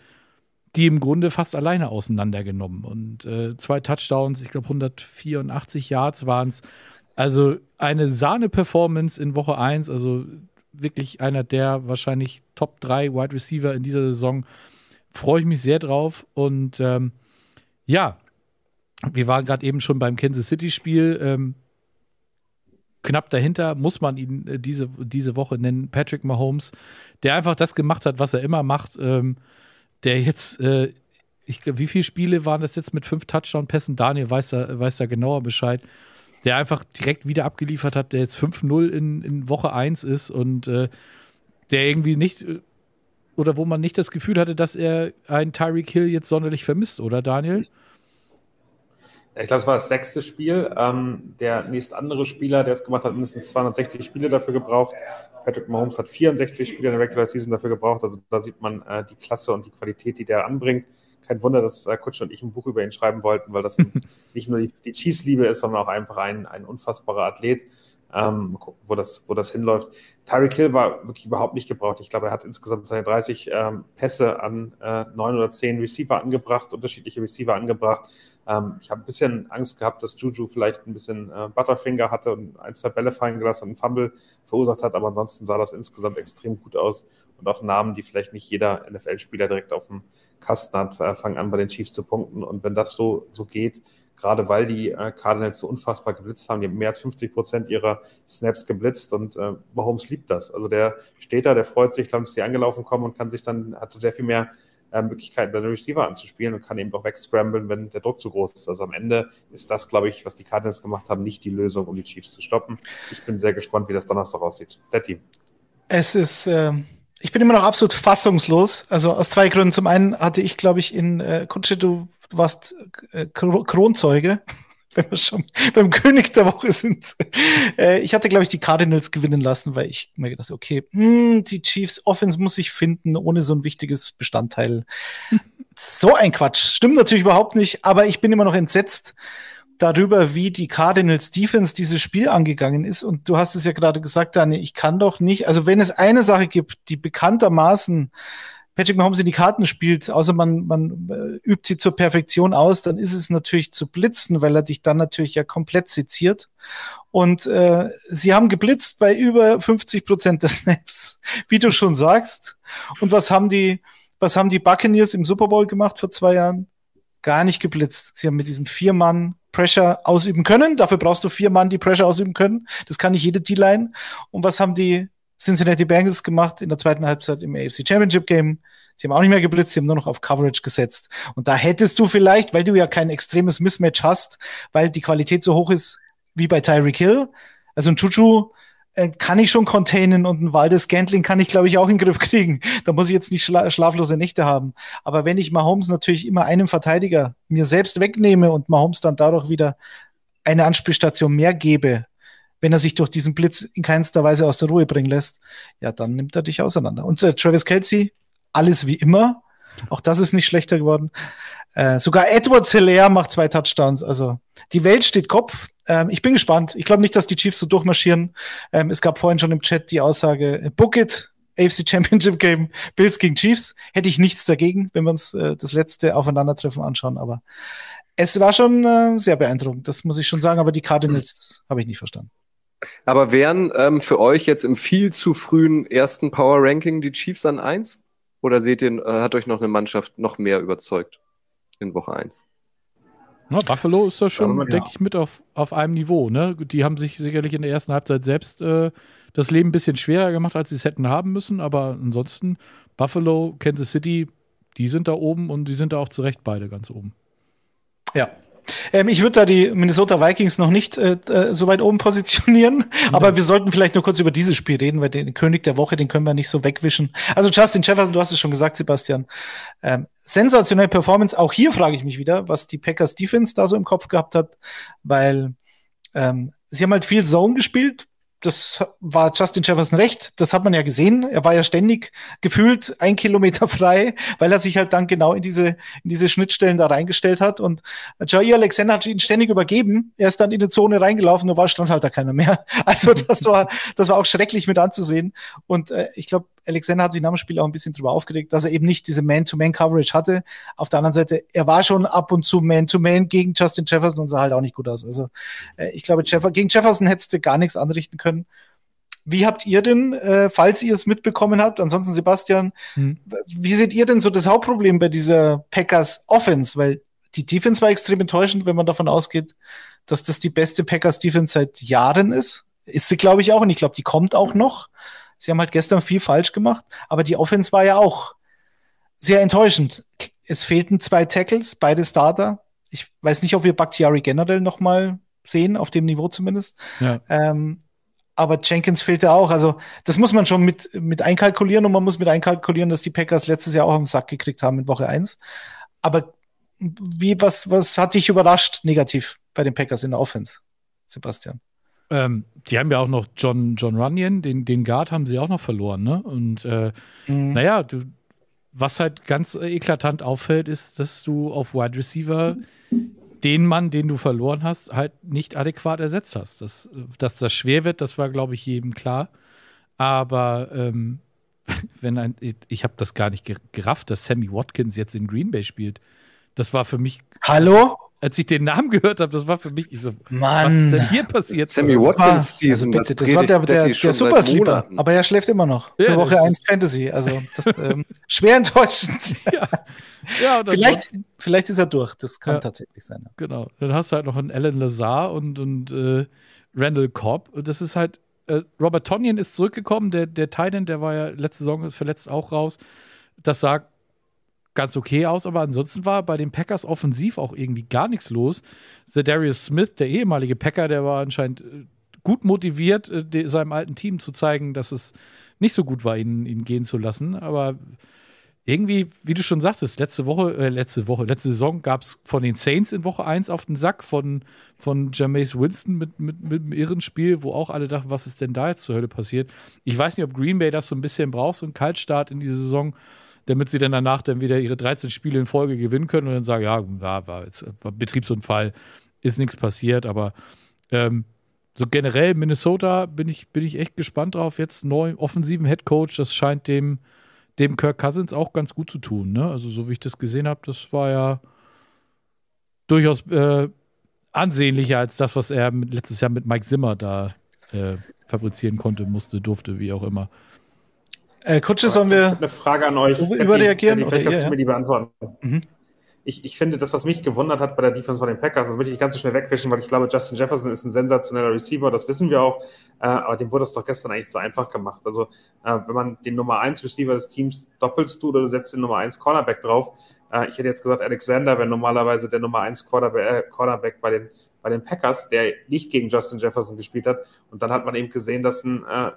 die im Grunde fast alleine auseinandergenommen. Und äh, zwei Touchdowns, ich glaube 184 Yards waren es. Also eine Sahne-Performance in Woche 1, also wirklich einer der wahrscheinlich Top 3 Wide Receiver in dieser Saison freue ich mich sehr drauf. Und ähm, ja, wir waren gerade eben schon beim Kansas City-Spiel. Ähm, knapp dahinter muss man ihn äh, diese, diese Woche nennen, Patrick Mahomes, der einfach das gemacht hat, was er immer macht. Ähm, der jetzt, äh, ich glaube, wie viele Spiele waren das jetzt mit fünf Touchdown-Pässen? Daniel weiß da, weiß da genauer Bescheid. Der einfach direkt wieder abgeliefert hat, der jetzt 5-0 in, in Woche 1 ist und äh, der irgendwie nicht äh, oder wo man nicht das Gefühl hatte, dass er einen Tyreek Hill jetzt sonderlich vermisst, oder Daniel? Ich glaube, es war das sechste Spiel. Ähm, der nächst andere Spieler, der es gemacht hat, mindestens 260 Spiele dafür gebraucht. Patrick Mahomes hat 64 Spiele in der Regular Season dafür gebraucht. Also da sieht man äh, die Klasse und die Qualität, die der anbringt. Kein Wunder, dass äh, Kutsch und ich ein Buch über ihn schreiben wollten, weil das nicht nur die, die Chiefs-Liebe ist, sondern auch einfach ein, ein unfassbarer Athlet. Ähm, mal gucken, wo das, wo das hinläuft. Tyreek Hill war wirklich überhaupt nicht gebraucht. Ich glaube, er hat insgesamt seine 30 ähm, Pässe an äh, neun oder zehn Receiver angebracht, unterschiedliche Receiver angebracht. Ähm, ich habe ein bisschen Angst gehabt, dass Juju vielleicht ein bisschen äh, Butterfinger hatte und ein, zwei Bälle fallen gelassen und einen Fumble verursacht hat, aber ansonsten sah das insgesamt extrem gut aus und auch Namen, die vielleicht nicht jeder NFL-Spieler direkt auf dem Kasten hat, äh, fangen an, bei den Chiefs zu punkten. Und wenn das so, so geht, gerade weil die äh, Cardinals so unfassbar geblitzt haben. Die haben mehr als 50 Prozent ihrer Snaps geblitzt und äh, Mahomes liebt das. Also der steht da, der freut sich, dass die angelaufen kommen und kann sich dann, hat sehr viel mehr äh, Möglichkeiten, deine Receiver anzuspielen und kann eben auch wegscramblen, wenn der Druck zu groß ist. Also am Ende ist das, glaube ich, was die Cardinals gemacht haben, nicht die Lösung, um die Chiefs zu stoppen. Ich bin sehr gespannt, wie das Donnerstag aussieht. Detti. Es ist, äh, ich bin immer noch absolut fassungslos. Also aus zwei Gründen. Zum einen hatte ich, glaube ich, in äh, Kutsche, du warst äh, Kronzeuge wenn wir schon beim König der Woche sind. Äh, ich hatte, glaube ich, die Cardinals gewinnen lassen, weil ich mir gedacht okay, mh, hm, die Chiefs Offense muss sich finden, ohne so ein wichtiges Bestandteil. so ein Quatsch. Stimmt natürlich überhaupt nicht, aber ich bin immer noch entsetzt darüber, wie die Cardinals Defense dieses Spiel angegangen ist. Und du hast es ja gerade gesagt, Daniel, ich kann doch nicht, also wenn es eine Sache gibt, die bekanntermaßen Patrick Mahomes in die Karten spielt, außer man, man äh, übt sie zur Perfektion aus, dann ist es natürlich zu blitzen, weil er dich dann natürlich ja komplett seziert. Und äh, sie haben geblitzt bei über 50 Prozent der Snaps, wie du schon sagst. Und was haben die, was haben die Buccaneers im Super Bowl gemacht vor zwei Jahren? Gar nicht geblitzt. Sie haben mit diesem Vier-Mann Pressure ausüben können. Dafür brauchst du vier Mann, die Pressure ausüben können. Das kann nicht jede D-Line. Und was haben die Cincinnati Bengals gemacht in der zweiten Halbzeit im AFC Championship Game. Sie haben auch nicht mehr geblitzt, sie haben nur noch auf Coverage gesetzt. Und da hättest du vielleicht, weil du ja kein extremes Mismatch hast, weil die Qualität so hoch ist wie bei Tyreek Hill, also ein Chuchu äh, kann ich schon containen und ein Waldes Gantling kann ich, glaube ich, auch in den Griff kriegen. Da muss ich jetzt nicht schla schlaflose Nächte haben. Aber wenn ich Mahomes natürlich immer einen Verteidiger mir selbst wegnehme und Mahomes dann dadurch wieder eine Anspielstation mehr gebe, wenn er sich durch diesen Blitz in keinster Weise aus der Ruhe bringen lässt, ja, dann nimmt er dich auseinander. Und äh, Travis Kelsey, alles wie immer. Auch das ist nicht schlechter geworden. Äh, sogar Edwards Hilaire macht zwei Touchdowns. Also die Welt steht Kopf. Ähm, ich bin gespannt. Ich glaube nicht, dass die Chiefs so durchmarschieren. Ähm, es gab vorhin schon im Chat die Aussage, äh, book it, AFC Championship Game, Bills gegen Chiefs. Hätte ich nichts dagegen, wenn wir uns äh, das letzte Aufeinandertreffen anschauen. Aber es war schon äh, sehr beeindruckend, das muss ich schon sagen. Aber die Cardinals habe ich nicht verstanden. Aber wären ähm, für euch jetzt im viel zu frühen ersten Power Ranking die Chiefs an 1? Oder seht ihr, äh, hat euch noch eine Mannschaft noch mehr überzeugt in Woche 1? Na, Buffalo ist da schon, ja. denke ich, mit auf, auf einem Niveau. Ne? Die haben sich sicherlich in der ersten Halbzeit selbst äh, das Leben ein bisschen schwerer gemacht, als sie es hätten haben müssen. Aber ansonsten, Buffalo, Kansas City, die sind da oben und die sind da auch zu Recht beide ganz oben. Ja, ähm, ich würde da die Minnesota Vikings noch nicht äh, äh, so weit oben positionieren, mhm. aber wir sollten vielleicht nur kurz über dieses Spiel reden, weil den König der Woche, den können wir nicht so wegwischen. Also Justin Jefferson, du hast es schon gesagt, Sebastian. Ähm, sensationelle Performance. Auch hier frage ich mich wieder, was die Packers Defense da so im Kopf gehabt hat, weil ähm, sie haben halt viel Zone gespielt, das war Justin Jefferson recht. Das hat man ja gesehen. Er war ja ständig gefühlt ein Kilometer frei, weil er sich halt dann genau in diese, in diese Schnittstellen da reingestellt hat. Und Jair Alexander hat ihn ständig übergeben. Er ist dann in die Zone reingelaufen, nur war stand halt da keiner mehr. Also das war, das war auch schrecklich mit anzusehen. Und äh, ich glaube, Alexander hat sich nach dem Spiel auch ein bisschen drüber aufgeregt, dass er eben nicht diese Man-to-Man-Coverage hatte. Auf der anderen Seite, er war schon ab und zu Man-to-Man gegen Justin Jefferson und sah halt auch nicht gut aus. Also äh, ich glaube, Jeff gegen Jefferson hättest du gar nichts anrichten können. Wie habt ihr denn, äh, falls ihr es mitbekommen habt, ansonsten Sebastian, hm. wie seht ihr denn so das Hauptproblem bei dieser Packers Offense? Weil die Defense war extrem enttäuschend, wenn man davon ausgeht, dass das die beste Packers Defense seit Jahren ist. Ist sie, glaube ich, auch. Und ich glaube, die kommt auch noch. Sie haben halt gestern viel falsch gemacht, aber die Offense war ja auch sehr enttäuschend. Es fehlten zwei Tackles, beide Starter. Ich weiß nicht, ob wir Bakhtiari generell noch mal sehen, auf dem Niveau zumindest. Ja. Ähm, aber Jenkins fehlte auch. Also, das muss man schon mit, mit einkalkulieren und man muss mit einkalkulieren, dass die Packers letztes Jahr auch einen Sack gekriegt haben in Woche 1. Aber wie, was, was hat dich überrascht negativ bei den Packers in der Offense, Sebastian? Ähm, die haben ja auch noch John, John Runyon, den, den Guard haben sie auch noch verloren, ne? Und äh, mhm. naja, du, was halt ganz eklatant auffällt, ist, dass du auf Wide Receiver den Mann, den du verloren hast, halt nicht adäquat ersetzt hast. Das, dass das schwer wird, das war, glaube ich, jedem klar. Aber ähm, wenn ein, ich, ich habe das gar nicht gerafft, dass Sammy Watkins jetzt in Green Bay spielt. Das war für mich. Hallo? Als ich den Namen gehört habe, das war für mich, ich so, Mann, was ist denn hier passiert? Sammy Watkins Season, also bitte, das war der, der, der Super Sleeper, aber er schläft immer noch. Ja, für Woche 1 Fantasy, also das, ähm, schwer enttäuschend. Ja. ja vielleicht, vielleicht ist er durch, das kann ja, tatsächlich sein. Genau, dann hast du halt noch einen Alan Lazar und, und äh, Randall Cobb. Das ist halt, äh, Robert Tonyan ist zurückgekommen, der, der Titan, der war ja letzte Saison verletzt auch raus. Das sagt ganz okay aus, aber ansonsten war bei den Packers offensiv auch irgendwie gar nichts los. Darius Smith, der ehemalige Packer, der war anscheinend äh, gut motiviert, äh, seinem alten Team zu zeigen, dass es nicht so gut war, ihn, ihn gehen zu lassen. Aber irgendwie, wie du schon sagtest, letzte Woche, äh, letzte Woche, letzte Saison gab es von den Saints in Woche 1 auf den Sack von, von Jameis Winston mit, mit, mit einem irren Spiel, wo auch alle dachten, was ist denn da jetzt zur Hölle passiert. Ich weiß nicht, ob Green Bay das so ein bisschen braucht, so einen Kaltstart in die Saison, damit sie dann danach dann wieder ihre 13 Spiele in Folge gewinnen können und dann sagen, ja, war, war, jetzt, war Betriebsunfall, ist nichts passiert, aber ähm, so generell Minnesota bin ich, bin ich echt gespannt drauf. Jetzt neu offensiven Head Coach, das scheint dem dem Kirk Cousins auch ganz gut zu tun. Ne? Also so wie ich das gesehen habe, das war ja durchaus äh, ansehnlicher als das, was er mit, letztes Jahr mit Mike Zimmer da äh, fabrizieren konnte, musste, durfte, wie auch immer. Äh, Kutsche, sollen wir eine Frage an euch. Überreagieren? Die, vielleicht kannst ja, du mir die beantworten. Mhm ich, ich finde, das, was mich gewundert hat bei der Defense von den Packers, das möchte ich ganz so schnell wegwischen, weil ich glaube, Justin Jefferson ist ein sensationeller Receiver, das wissen wir auch, äh, aber dem wurde es doch gestern eigentlich so einfach gemacht. Also, äh, wenn man den Nummer 1 Receiver des Teams doppelst du oder du setzt den Nummer 1 Cornerback drauf, äh, ich hätte jetzt gesagt, Alexander wäre normalerweise der Nummer 1 Cornerback, äh, Cornerback bei den, bei den Packers, der nicht gegen Justin Jefferson gespielt hat. Und dann hat man eben gesehen, dass ein äh,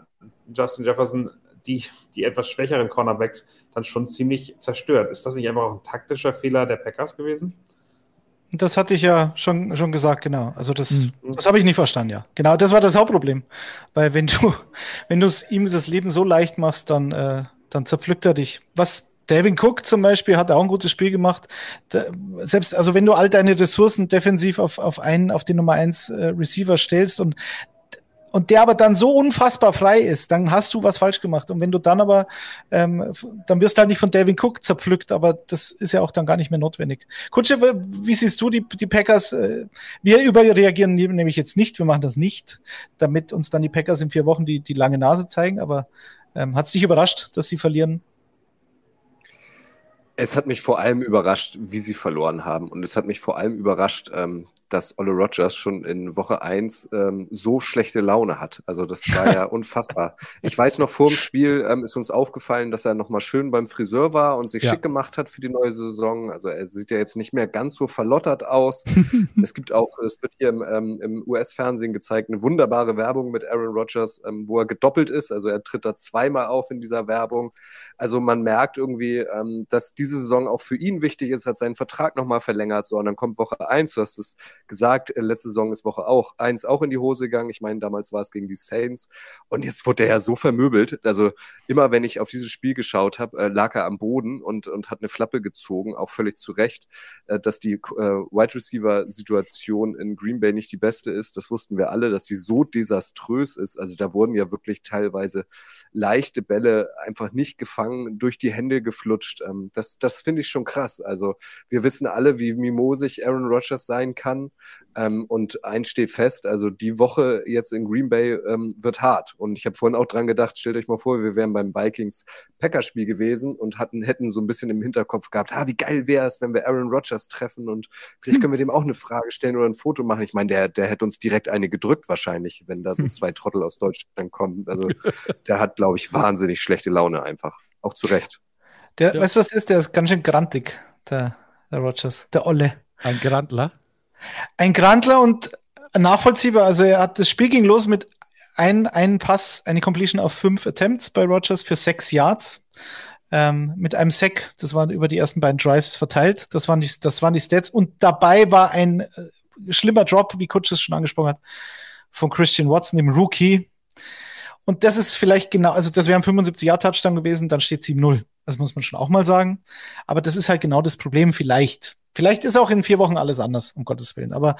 Justin Jefferson die, die etwas schwächeren Cornerbacks dann schon ziemlich zerstört. Ist das nicht einfach auch ein taktischer Fehler der Packers gewesen? Das hatte ich ja schon, schon gesagt, genau. Also das, mhm. das habe ich nicht verstanden, ja. Genau, das war das Hauptproblem. Weil wenn du, wenn du ihm das Leben so leicht machst, dann, äh, dann zerpflückt er dich. Was Devin Cook zum Beispiel hat auch ein gutes Spiel gemacht. Da, selbst, also wenn du all deine Ressourcen defensiv auf, auf einen, auf den Nummer 1 äh, Receiver stellst und und der aber dann so unfassbar frei ist, dann hast du was falsch gemacht. Und wenn du dann aber, ähm, dann wirst du halt nicht von Devin Cook zerpflückt, aber das ist ja auch dann gar nicht mehr notwendig. Kutsche, wie siehst du die, die Packers? Äh, wir überreagieren nämlich jetzt nicht, wir machen das nicht, damit uns dann die Packers in vier Wochen die, die lange Nase zeigen, aber ähm, hat es dich überrascht, dass sie verlieren? Es hat mich vor allem überrascht, wie sie verloren haben. Und es hat mich vor allem überrascht, ähm, dass Olle Rogers schon in Woche 1 ähm, so schlechte Laune hat. Also das war ja unfassbar. Ich weiß noch, vor dem Spiel ähm, ist uns aufgefallen, dass er nochmal schön beim Friseur war und sich ja. schick gemacht hat für die neue Saison. Also er sieht ja jetzt nicht mehr ganz so verlottert aus. es gibt auch, es wird hier im, ähm, im US-Fernsehen gezeigt, eine wunderbare Werbung mit Aaron Rodgers, ähm, wo er gedoppelt ist. Also er tritt da zweimal auf in dieser Werbung. Also man merkt irgendwie, ähm, dass diese Saison auch für ihn wichtig ist, hat seinen Vertrag nochmal verlängert. So, und dann kommt Woche 1, du hast es gesagt, äh, letzte Saison ist Woche auch eins auch in die Hose gegangen. Ich meine, damals war es gegen die Saints. Und jetzt wurde er ja so vermöbelt. Also immer wenn ich auf dieses Spiel geschaut habe, äh, lag er am Boden und, und hat eine Flappe gezogen, auch völlig zu Recht, äh, dass die äh, Wide Receiver-Situation in Green Bay nicht die beste ist. Das wussten wir alle, dass sie so desaströs ist. Also da wurden ja wirklich teilweise leichte Bälle einfach nicht gefangen, durch die Hände geflutscht. Ähm, das das finde ich schon krass. Also wir wissen alle, wie mimosig Aaron Rodgers sein kann. Ähm, und eins steht fest, also die Woche jetzt in Green Bay ähm, wird hart. Und ich habe vorhin auch dran gedacht, stellt euch mal vor, wir wären beim Vikings-Packer-Spiel gewesen und hatten, hätten so ein bisschen im Hinterkopf gehabt, ah, wie geil wäre es, wenn wir Aaron Rodgers treffen und vielleicht können wir dem auch eine Frage stellen oder ein Foto machen. Ich meine, der, der hätte uns direkt eine gedrückt wahrscheinlich, wenn da so hm. zwei Trottel aus Deutschland kommen. Also der hat, glaube ich, wahnsinnig schlechte Laune einfach. Auch zu Recht. Der, ja. weißt du, was ist? Der ist ganz schön grantig, der, der Rogers, der Olle. Ein Grantler? Ein Grantler und nachvollziehbar. Also er hat das Spiel ging los mit ein, ein Pass, eine Completion auf fünf Attempts bei Rogers für sechs Yards. Ähm, mit einem Sack, das waren über die ersten beiden Drives verteilt. Das waren die, das waren die Stats. Und dabei war ein äh, schlimmer Drop, wie Kutsch es schon angesprochen hat, von Christian Watson, dem Rookie. Und das ist vielleicht genau, also das wäre ein 75-Jahr-Touchdown gewesen, dann steht 7-0. Das muss man schon auch mal sagen. Aber das ist halt genau das Problem vielleicht. Vielleicht ist auch in vier Wochen alles anders, um Gottes Willen. Aber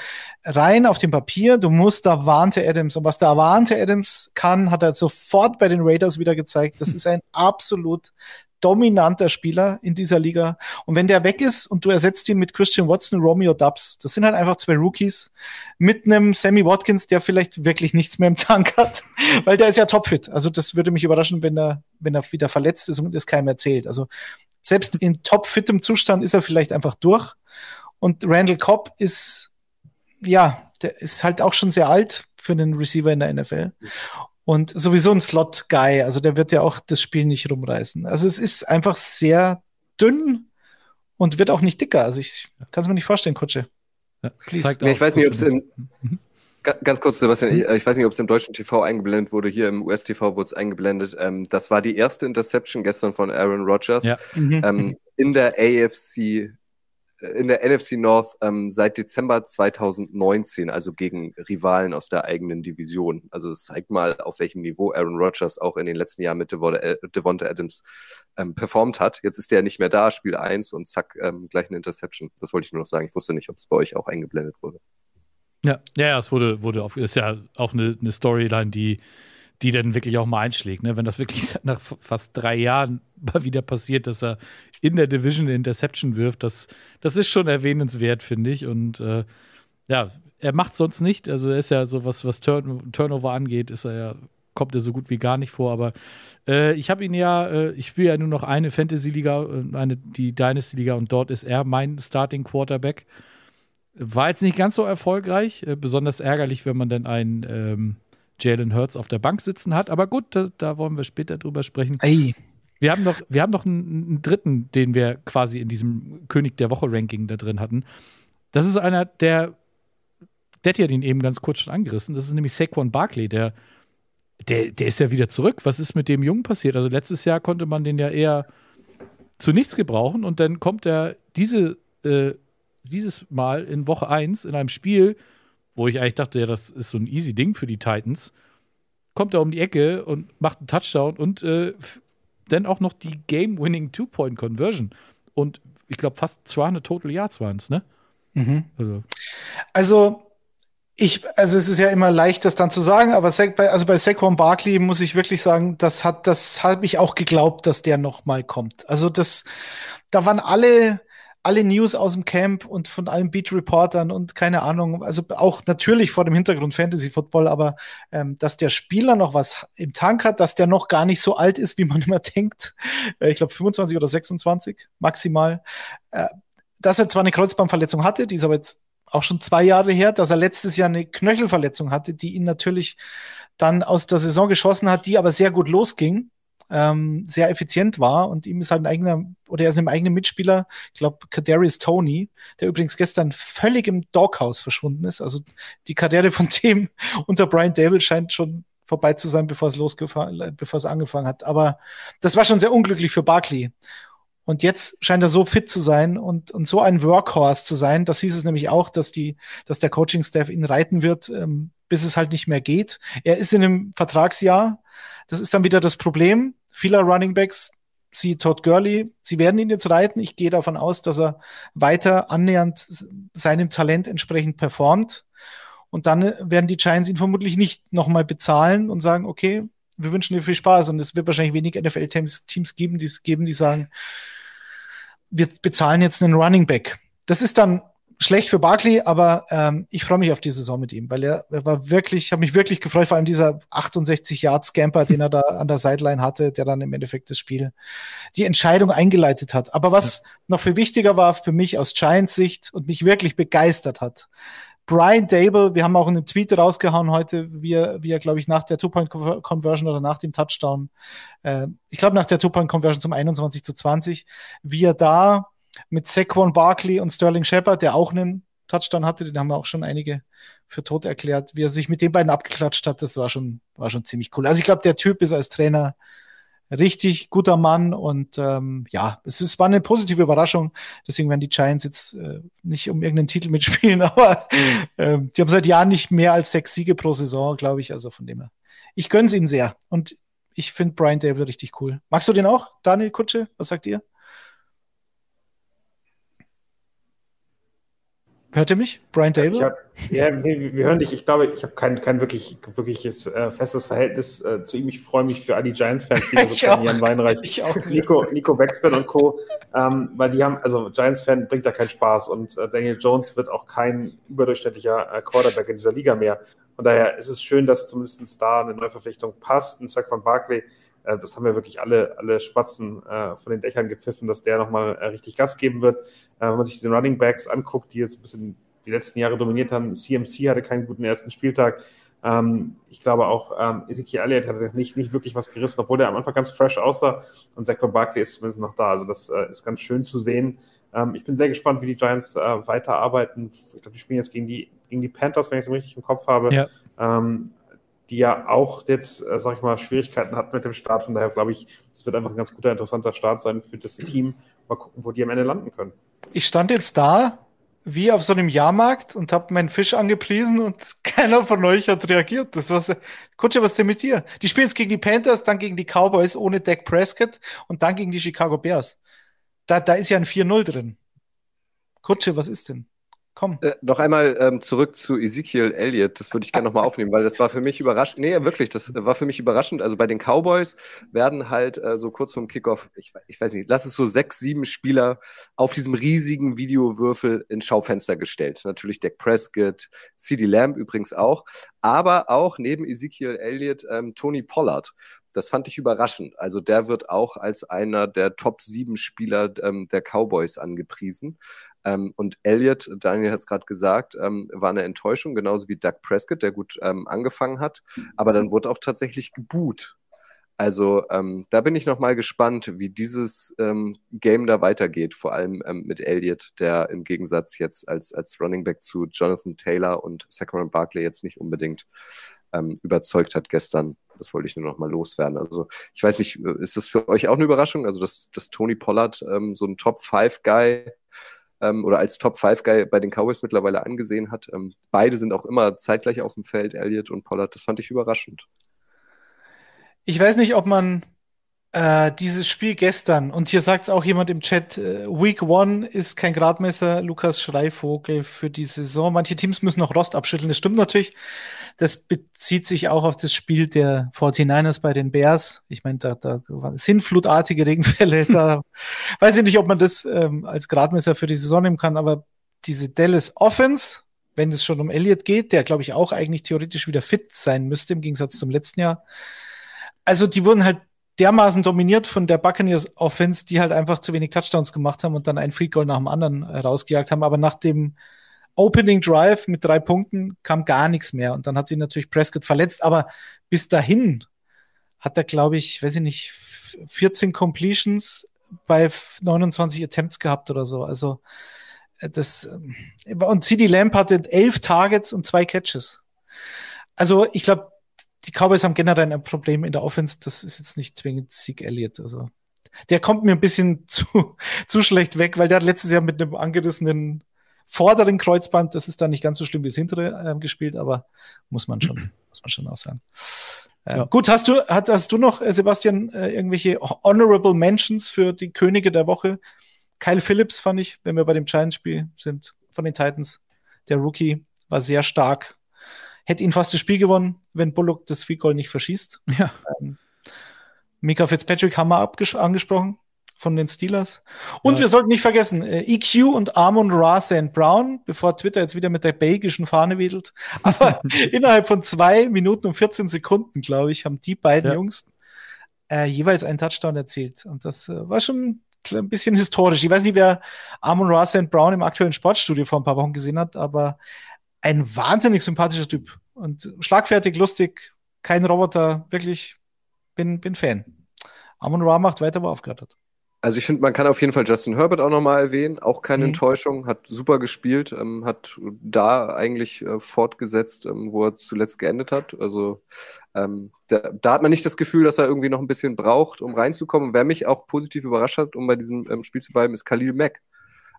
rein auf dem Papier, du musst da warnte Adams. Und was da warnte Adams kann, hat er sofort bei den Raiders wieder gezeigt. Das ist ein absolut dominanter Spieler in dieser Liga. Und wenn der weg ist und du ersetzt ihn mit Christian Watson, Romeo Dubs, das sind halt einfach zwei Rookies mit einem Sammy Watkins, der vielleicht wirklich nichts mehr im Tank hat, weil der ist ja topfit. Also das würde mich überraschen, wenn er, wenn er wieder verletzt ist und das keinem erzählt. Also selbst in topfittem Zustand ist er vielleicht einfach durch. Und Randall Cobb ist, ja, der ist halt auch schon sehr alt für einen Receiver in der NFL. Und sowieso ein Slot-Guy, also der wird ja auch das Spiel nicht rumreißen. Also es ist einfach sehr dünn und wird auch nicht dicker. Also ich kann es mir nicht vorstellen, Kutsche. Ja, nee, ich weiß nicht, ob es in, Ganz kurz, Sebastian, ich, ich, weiß nicht, ob es im deutschen TV eingeblendet wurde, hier im US-TV wurde es eingeblendet. Ähm, das war die erste Interception gestern von Aaron Rodgers ja. mhm. ähm, in der AFC in der NFC North ähm, seit Dezember 2019, also gegen Rivalen aus der eigenen Division. Also es zeigt mal, auf welchem Niveau Aaron Rodgers auch in den letzten Jahren mit Devonta Adams ähm, performt hat. Jetzt ist der nicht mehr da, Spiel 1 und zack, ähm, gleich eine Interception. Das wollte ich nur noch sagen. Ich wusste nicht, ob es bei euch auch eingeblendet wurde. Ja, ja, es wurde, wurde auf, ist ja auch eine, eine Storyline, die die dann wirklich auch mal einschlägt. Ne? Wenn das wirklich nach fast drei Jahren mal wieder passiert, dass er in der Division Interception wirft, das, das ist schon erwähnenswert, finde ich. Und äh, ja, er macht sonst nicht. Also er ist ja so, was, was Turn Turnover angeht, ist er ja, kommt er so gut wie gar nicht vor. Aber äh, ich habe ihn ja, äh, ich spiele ja nur noch eine Fantasy-Liga, äh, eine, die Dynasty-Liga und dort ist er mein Starting Quarterback. War jetzt nicht ganz so erfolgreich, äh, besonders ärgerlich, wenn man dann einen ähm, Jalen Hurts auf der Bank sitzen hat. Aber gut, da, da wollen wir später drüber sprechen. Ei. Wir haben noch, wir haben noch einen, einen, dritten, den wir quasi in diesem König der Woche-Ranking da drin hatten. Das ist einer, der, Detti hat ihn eben ganz kurz schon angerissen. Das ist nämlich Saquon Barkley, der, der, der ist ja wieder zurück. Was ist mit dem Jungen passiert? Also letztes Jahr konnte man den ja eher zu nichts gebrauchen und dann kommt er diese, äh, dieses Mal in Woche 1 in einem Spiel, wo ich eigentlich dachte, ja, das ist so ein easy Ding für die Titans, kommt er um die Ecke und macht einen Touchdown und äh, dann auch noch die Game-Winning Two-Point-Conversion. Und ich glaube, fast 200 Total Yards waren es, ne? Mhm. Also. also. ich, also es ist ja immer leicht, das dann zu sagen, aber bei, also bei Saquon Barkley muss ich wirklich sagen, das hat, das habe ich auch geglaubt, dass der noch mal kommt. Also das, da waren alle, alle News aus dem Camp und von allen Beat-Reportern und keine Ahnung, also auch natürlich vor dem Hintergrund Fantasy Football, aber ähm, dass der Spieler noch was im Tank hat, dass der noch gar nicht so alt ist, wie man immer denkt. Äh, ich glaube 25 oder 26 maximal. Äh, dass er zwar eine Kreuzbandverletzung hatte, die ist aber jetzt auch schon zwei Jahre her, dass er letztes Jahr eine Knöchelverletzung hatte, die ihn natürlich dann aus der Saison geschossen hat, die aber sehr gut losging ähm, sehr effizient war und ihm ist halt ein eigener, oder er ist einem eigenen Mitspieler, ich glaube, Kadarius Tony, der übrigens gestern völlig im Doghouse verschwunden ist. Also die Karriere von dem unter Brian Dable scheint schon vorbei zu sein, bevor es losgefahren, bevor es angefangen hat. Aber das war schon sehr unglücklich für Barkley. Und jetzt scheint er so fit zu sein und, und so ein Workhorse zu sein. Das hieß es nämlich auch, dass die, dass der Coaching-Staff ihn reiten wird, ähm, bis es halt nicht mehr geht. Er ist in einem Vertragsjahr. Das ist dann wieder das Problem vieler Running Backs. Sie Todd Gurley, sie werden ihn jetzt reiten. Ich gehe davon aus, dass er weiter annähernd seinem Talent entsprechend performt. Und dann werden die Giants ihn vermutlich nicht nochmal bezahlen und sagen, okay, wir wünschen dir viel Spaß. Und es wird wahrscheinlich wenig NFL-Teams geben, die geben, die sagen, wir bezahlen jetzt einen Running Back. Das ist dann schlecht für Barkley, aber ähm, ich freue mich auf die Saison mit ihm, weil er, er war wirklich, ich habe mich wirklich gefreut, vor allem dieser 68 Yard Scamper, den er da an der Sideline hatte, der dann im Endeffekt das Spiel die Entscheidung eingeleitet hat. Aber was ja. noch viel wichtiger war für mich aus Giants Sicht und mich wirklich begeistert hat, Brian Dable, wir haben auch einen Tweet rausgehauen heute, wie er, wie er glaube ich, nach der Two-Point-Conversion oder nach dem Touchdown, äh, ich glaube nach der Two-Point-Conversion zum 21 zu 20, wie er da mit Saquon Barkley und Sterling Shepard, der auch einen Touchdown hatte, den haben wir auch schon einige für tot erklärt, wie er sich mit den beiden abgeklatscht hat, das war schon, war schon ziemlich cool. Also ich glaube, der Typ ist als Trainer richtig guter Mann und ähm, ja, es, es, war eine positive Überraschung. Deswegen werden die Giants jetzt äh, nicht um irgendeinen Titel mitspielen, aber äh, die haben seit Jahren nicht mehr als sechs Siege pro Saison, glaube ich. Also von dem her. Ich gönn's ihnen sehr und ich finde Brian Dable richtig cool. Magst du den auch, Daniel Kutsche? Was sagt ihr? Hört ihr mich? Brian Dable? Hab, ja, wir, wir, hören dich. Ich glaube, ich habe kein, kein wirklich, wirkliches äh, festes Verhältnis äh, zu ihm. Ich freue mich für all die Giants-Fans, die so kennen, Jan Weinreich, ich auch Nico, Nico Backspin und Co., ähm, weil die haben, also Giants-Fan bringt da keinen Spaß und äh, Daniel Jones wird auch kein überdurchschnittlicher äh, Quarterback in dieser Liga mehr. Von daher ist es schön, dass zumindest da eine Neuverpflichtung passt. Ein Sack von Barkley äh, das haben wir wirklich alle, alle Spatzen äh, von den Dächern gepfiffen, dass der nochmal äh, richtig Gas geben wird. Äh, wenn man sich die Running Backs anguckt, die jetzt ein bisschen die letzten Jahre dominiert haben, CMC hatte keinen guten ersten Spieltag. Ähm, ich glaube auch, ähm, Ezekiel Elliott hatte nicht, nicht wirklich was gerissen, obwohl der am Anfang ganz fresh aussah und Zach Barkley ist zumindest noch da. Also das äh, ist ganz schön zu sehen, Ähm, ich bin sehr gespannt, wie die Giants äh, weiterarbeiten. Ich glaube, die spielen jetzt gegen die, gegen die Panthers, wenn ich es richtig im Kopf habe. Ja. Ähm, die ja auch jetzt, äh, sag ich mal, Schwierigkeiten hat mit dem Start. Von daher glaube ich, es wird einfach ein ganz guter, interessanter Start sein für das Team. Mal gucken, wo die am Ende landen können. Ich stand jetzt da wie auf so einem Jahrmarkt und habe meinen Fisch angepriesen und keiner von euch hat reagiert. Das war Kutsche, was ist denn mit dir? Die spielen jetzt gegen die Panthers, dann gegen die Cowboys ohne Dak Prescott und dann gegen die Chicago Bears. Da, da ist ja ein 4-0 drin. Kutsche, was ist denn? Komm. Äh, noch einmal ähm, zurück zu Ezekiel Elliott. Das würde ich gerne nochmal aufnehmen, weil das war für mich überraschend. Nee, wirklich, das war für mich überraschend. Also bei den Cowboys werden halt äh, so kurz vorm Kickoff, ich, ich weiß nicht, lass es so sechs, sieben Spieler auf diesem riesigen Videowürfel ins Schaufenster gestellt. Natürlich Dak Prescott, CD Lamb übrigens auch, aber auch neben Ezekiel Elliott ähm, Tony Pollard. Das fand ich überraschend. Also der wird auch als einer der Top sieben Spieler ähm, der Cowboys angepriesen. Ähm, und Elliott, Daniel hat es gerade gesagt, ähm, war eine Enttäuschung, genauso wie Doug Prescott, der gut ähm, angefangen hat. Aber dann wurde auch tatsächlich geboot. Also ähm, da bin ich noch mal gespannt, wie dieses ähm, Game da weitergeht, vor allem ähm, mit Elliott, der im Gegensatz jetzt als, als Running Back zu Jonathan Taylor und Sacramento Barkley jetzt nicht unbedingt überzeugt hat gestern. Das wollte ich nur noch mal loswerden. Also ich weiß nicht, ist das für euch auch eine Überraschung? Also dass, dass Tony Pollard ähm, so ein Top-5-Guy ähm, oder als Top-5-Guy bei den Cowboys mittlerweile angesehen hat. Ähm, beide sind auch immer zeitgleich auf dem Feld, Elliott und Pollard. Das fand ich überraschend. Ich weiß nicht, ob man äh, dieses Spiel gestern, und hier sagt es auch jemand im Chat, äh, Week One ist kein Gradmesser, Lukas Schreivogel für die Saison. Manche Teams müssen noch Rost abschütteln, das stimmt natürlich. Das bezieht sich auch auf das Spiel der 49ers bei den Bears. Ich meine, da, da sind flutartige Regenfälle. da weiß ich nicht, ob man das ähm, als Gradmesser für die Saison nehmen kann, aber diese Dallas Offense, wenn es schon um Elliott geht, der glaube ich auch eigentlich theoretisch wieder fit sein müsste im Gegensatz zum letzten Jahr. Also die wurden halt dermaßen dominiert von der Buccaneers Offense, die halt einfach zu wenig Touchdowns gemacht haben und dann ein Free Goal nach dem anderen äh, rausgejagt haben. Aber nach dem Opening Drive mit drei Punkten kam gar nichts mehr. Und dann hat sich natürlich Prescott verletzt. Aber bis dahin hat er, glaube ich, weiß ich nicht, 14 Completions bei 29 Attempts gehabt oder so. Also äh, das äh, und CD Lamp hatte elf Targets und zwei Catches. Also ich glaube, die Cowboys haben generell ein Problem in der Offense. Das ist jetzt nicht zwingend Sieg Elliott. Also der kommt mir ein bisschen zu, zu schlecht weg, weil der hat letztes Jahr mit einem angerissenen vorderen Kreuzband, das ist dann nicht ganz so schlimm wie das hintere äh, gespielt, aber muss man schon, muss man schon auch sagen. Äh, ja. Gut, hast du, hast, hast du noch, äh, Sebastian, äh, irgendwelche Honorable Mentions für die Könige der Woche? Kyle Phillips fand ich, wenn wir bei dem Giants-Spiel sind, von den Titans. Der Rookie war sehr stark, hätte ihn fast das Spiel gewonnen, wenn Bullock das Field Goal nicht verschießt. Ja. Ähm, Mika Fitzpatrick haben wir angesprochen von den Steelers. Und ja. wir sollten nicht vergessen, äh, EQ und Armon Ra St. Brown, bevor Twitter jetzt wieder mit der belgischen Fahne wedelt. Aber innerhalb von zwei Minuten und 14 Sekunden, glaube ich, haben die beiden ja. Jungs äh, jeweils einen Touchdown erzielt. Und das äh, war schon ein bisschen historisch. Ich weiß nicht, wer Armon Ra St. Brown im aktuellen Sportstudio vor ein paar Wochen gesehen hat, aber ein wahnsinnig sympathischer Typ und schlagfertig, lustig, kein Roboter, wirklich bin, bin Fan. Amon Ra macht weiter, wo er aufgehört hat. Also ich finde, man kann auf jeden Fall Justin Herbert auch nochmal erwähnen, auch keine mhm. Enttäuschung, hat super gespielt, ähm, hat da eigentlich äh, fortgesetzt, ähm, wo er zuletzt geendet hat. Also ähm, da, da, hat man nicht das Gefühl, dass er irgendwie noch ein bisschen braucht, um reinzukommen. Wer mich auch positiv überrascht hat, um bei diesem ähm, Spiel zu bleiben, ist Khalil Mack.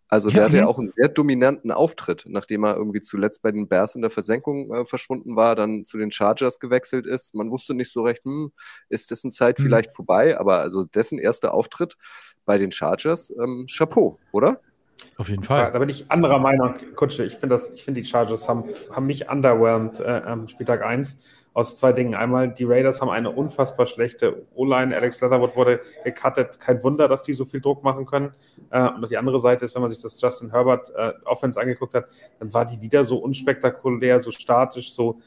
Also der ja, hatte ja auch einen sehr dominanten Auftritt, nachdem er irgendwie zuletzt bei den Bears in der Versenkung äh, verschwunden war, dann zu den Chargers gewechselt ist. Man wusste nicht so recht, hm, ist dessen Zeit mhm. vielleicht vorbei, aber also dessen erster Auftritt bei den Chargers, ähm, Chapeau, oder? Auf jeden Fall. Ja, da bin ich anderer Meinung, Kutsche. Ich finde find die Chargers haben, haben mich underwhelmed äh, am Spieltag 1 aus zwei Dingen. Einmal, die Raiders haben eine unfassbar schlechte O-Line. Alex Leatherwood wurde gecuttet. Kein Wunder, dass die so viel Druck machen können. Äh, und auf die andere Seite ist, wenn man sich das Justin Herbert äh, Offense angeguckt hat, dann war die wieder so unspektakulär, so statisch, so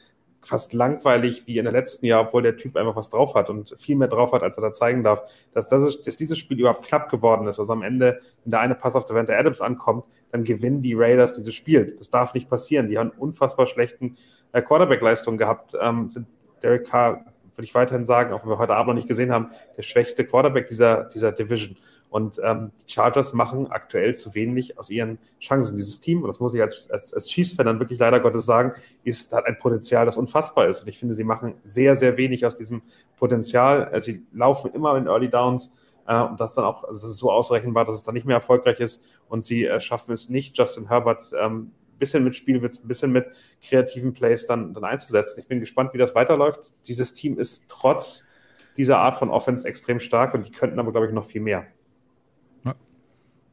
fast langweilig wie in der letzten Jahr, obwohl der Typ einfach was drauf hat und viel mehr drauf hat, als er da zeigen darf. Dass, das ist, dass dieses Spiel überhaupt knapp geworden ist. Also am Ende, wenn der eine Pass auf der Devante Adams ankommt, dann gewinnen die Raiders dieses Spiel. Das darf nicht passieren. Die haben unfassbar schlechten äh, Quarterback-Leistung gehabt. Ähm, sind Derek Carr, würde ich weiterhin sagen, auch wenn wir heute Abend noch nicht gesehen haben, der schwächste Quarterback dieser, dieser Division. Und ähm, die Chargers machen aktuell zu wenig aus ihren Chancen. Dieses Team, und das muss ich als, als, als Chiefs-Fan dann wirklich leider Gottes sagen, ist, hat ein Potenzial, das unfassbar ist. Und ich finde, sie machen sehr, sehr wenig aus diesem Potenzial. Also sie laufen immer in Early Downs äh, und das dann auch, also das ist so ausrechenbar, dass es dann nicht mehr erfolgreich ist und sie äh, schaffen es nicht, Justin Herbert ähm, bisschen mit Spielwitz, ein bisschen mit kreativen Plays dann, dann einzusetzen. Ich bin gespannt, wie das weiterläuft. Dieses Team ist trotz dieser Art von Offense extrem stark und die könnten aber, glaube ich, noch viel mehr.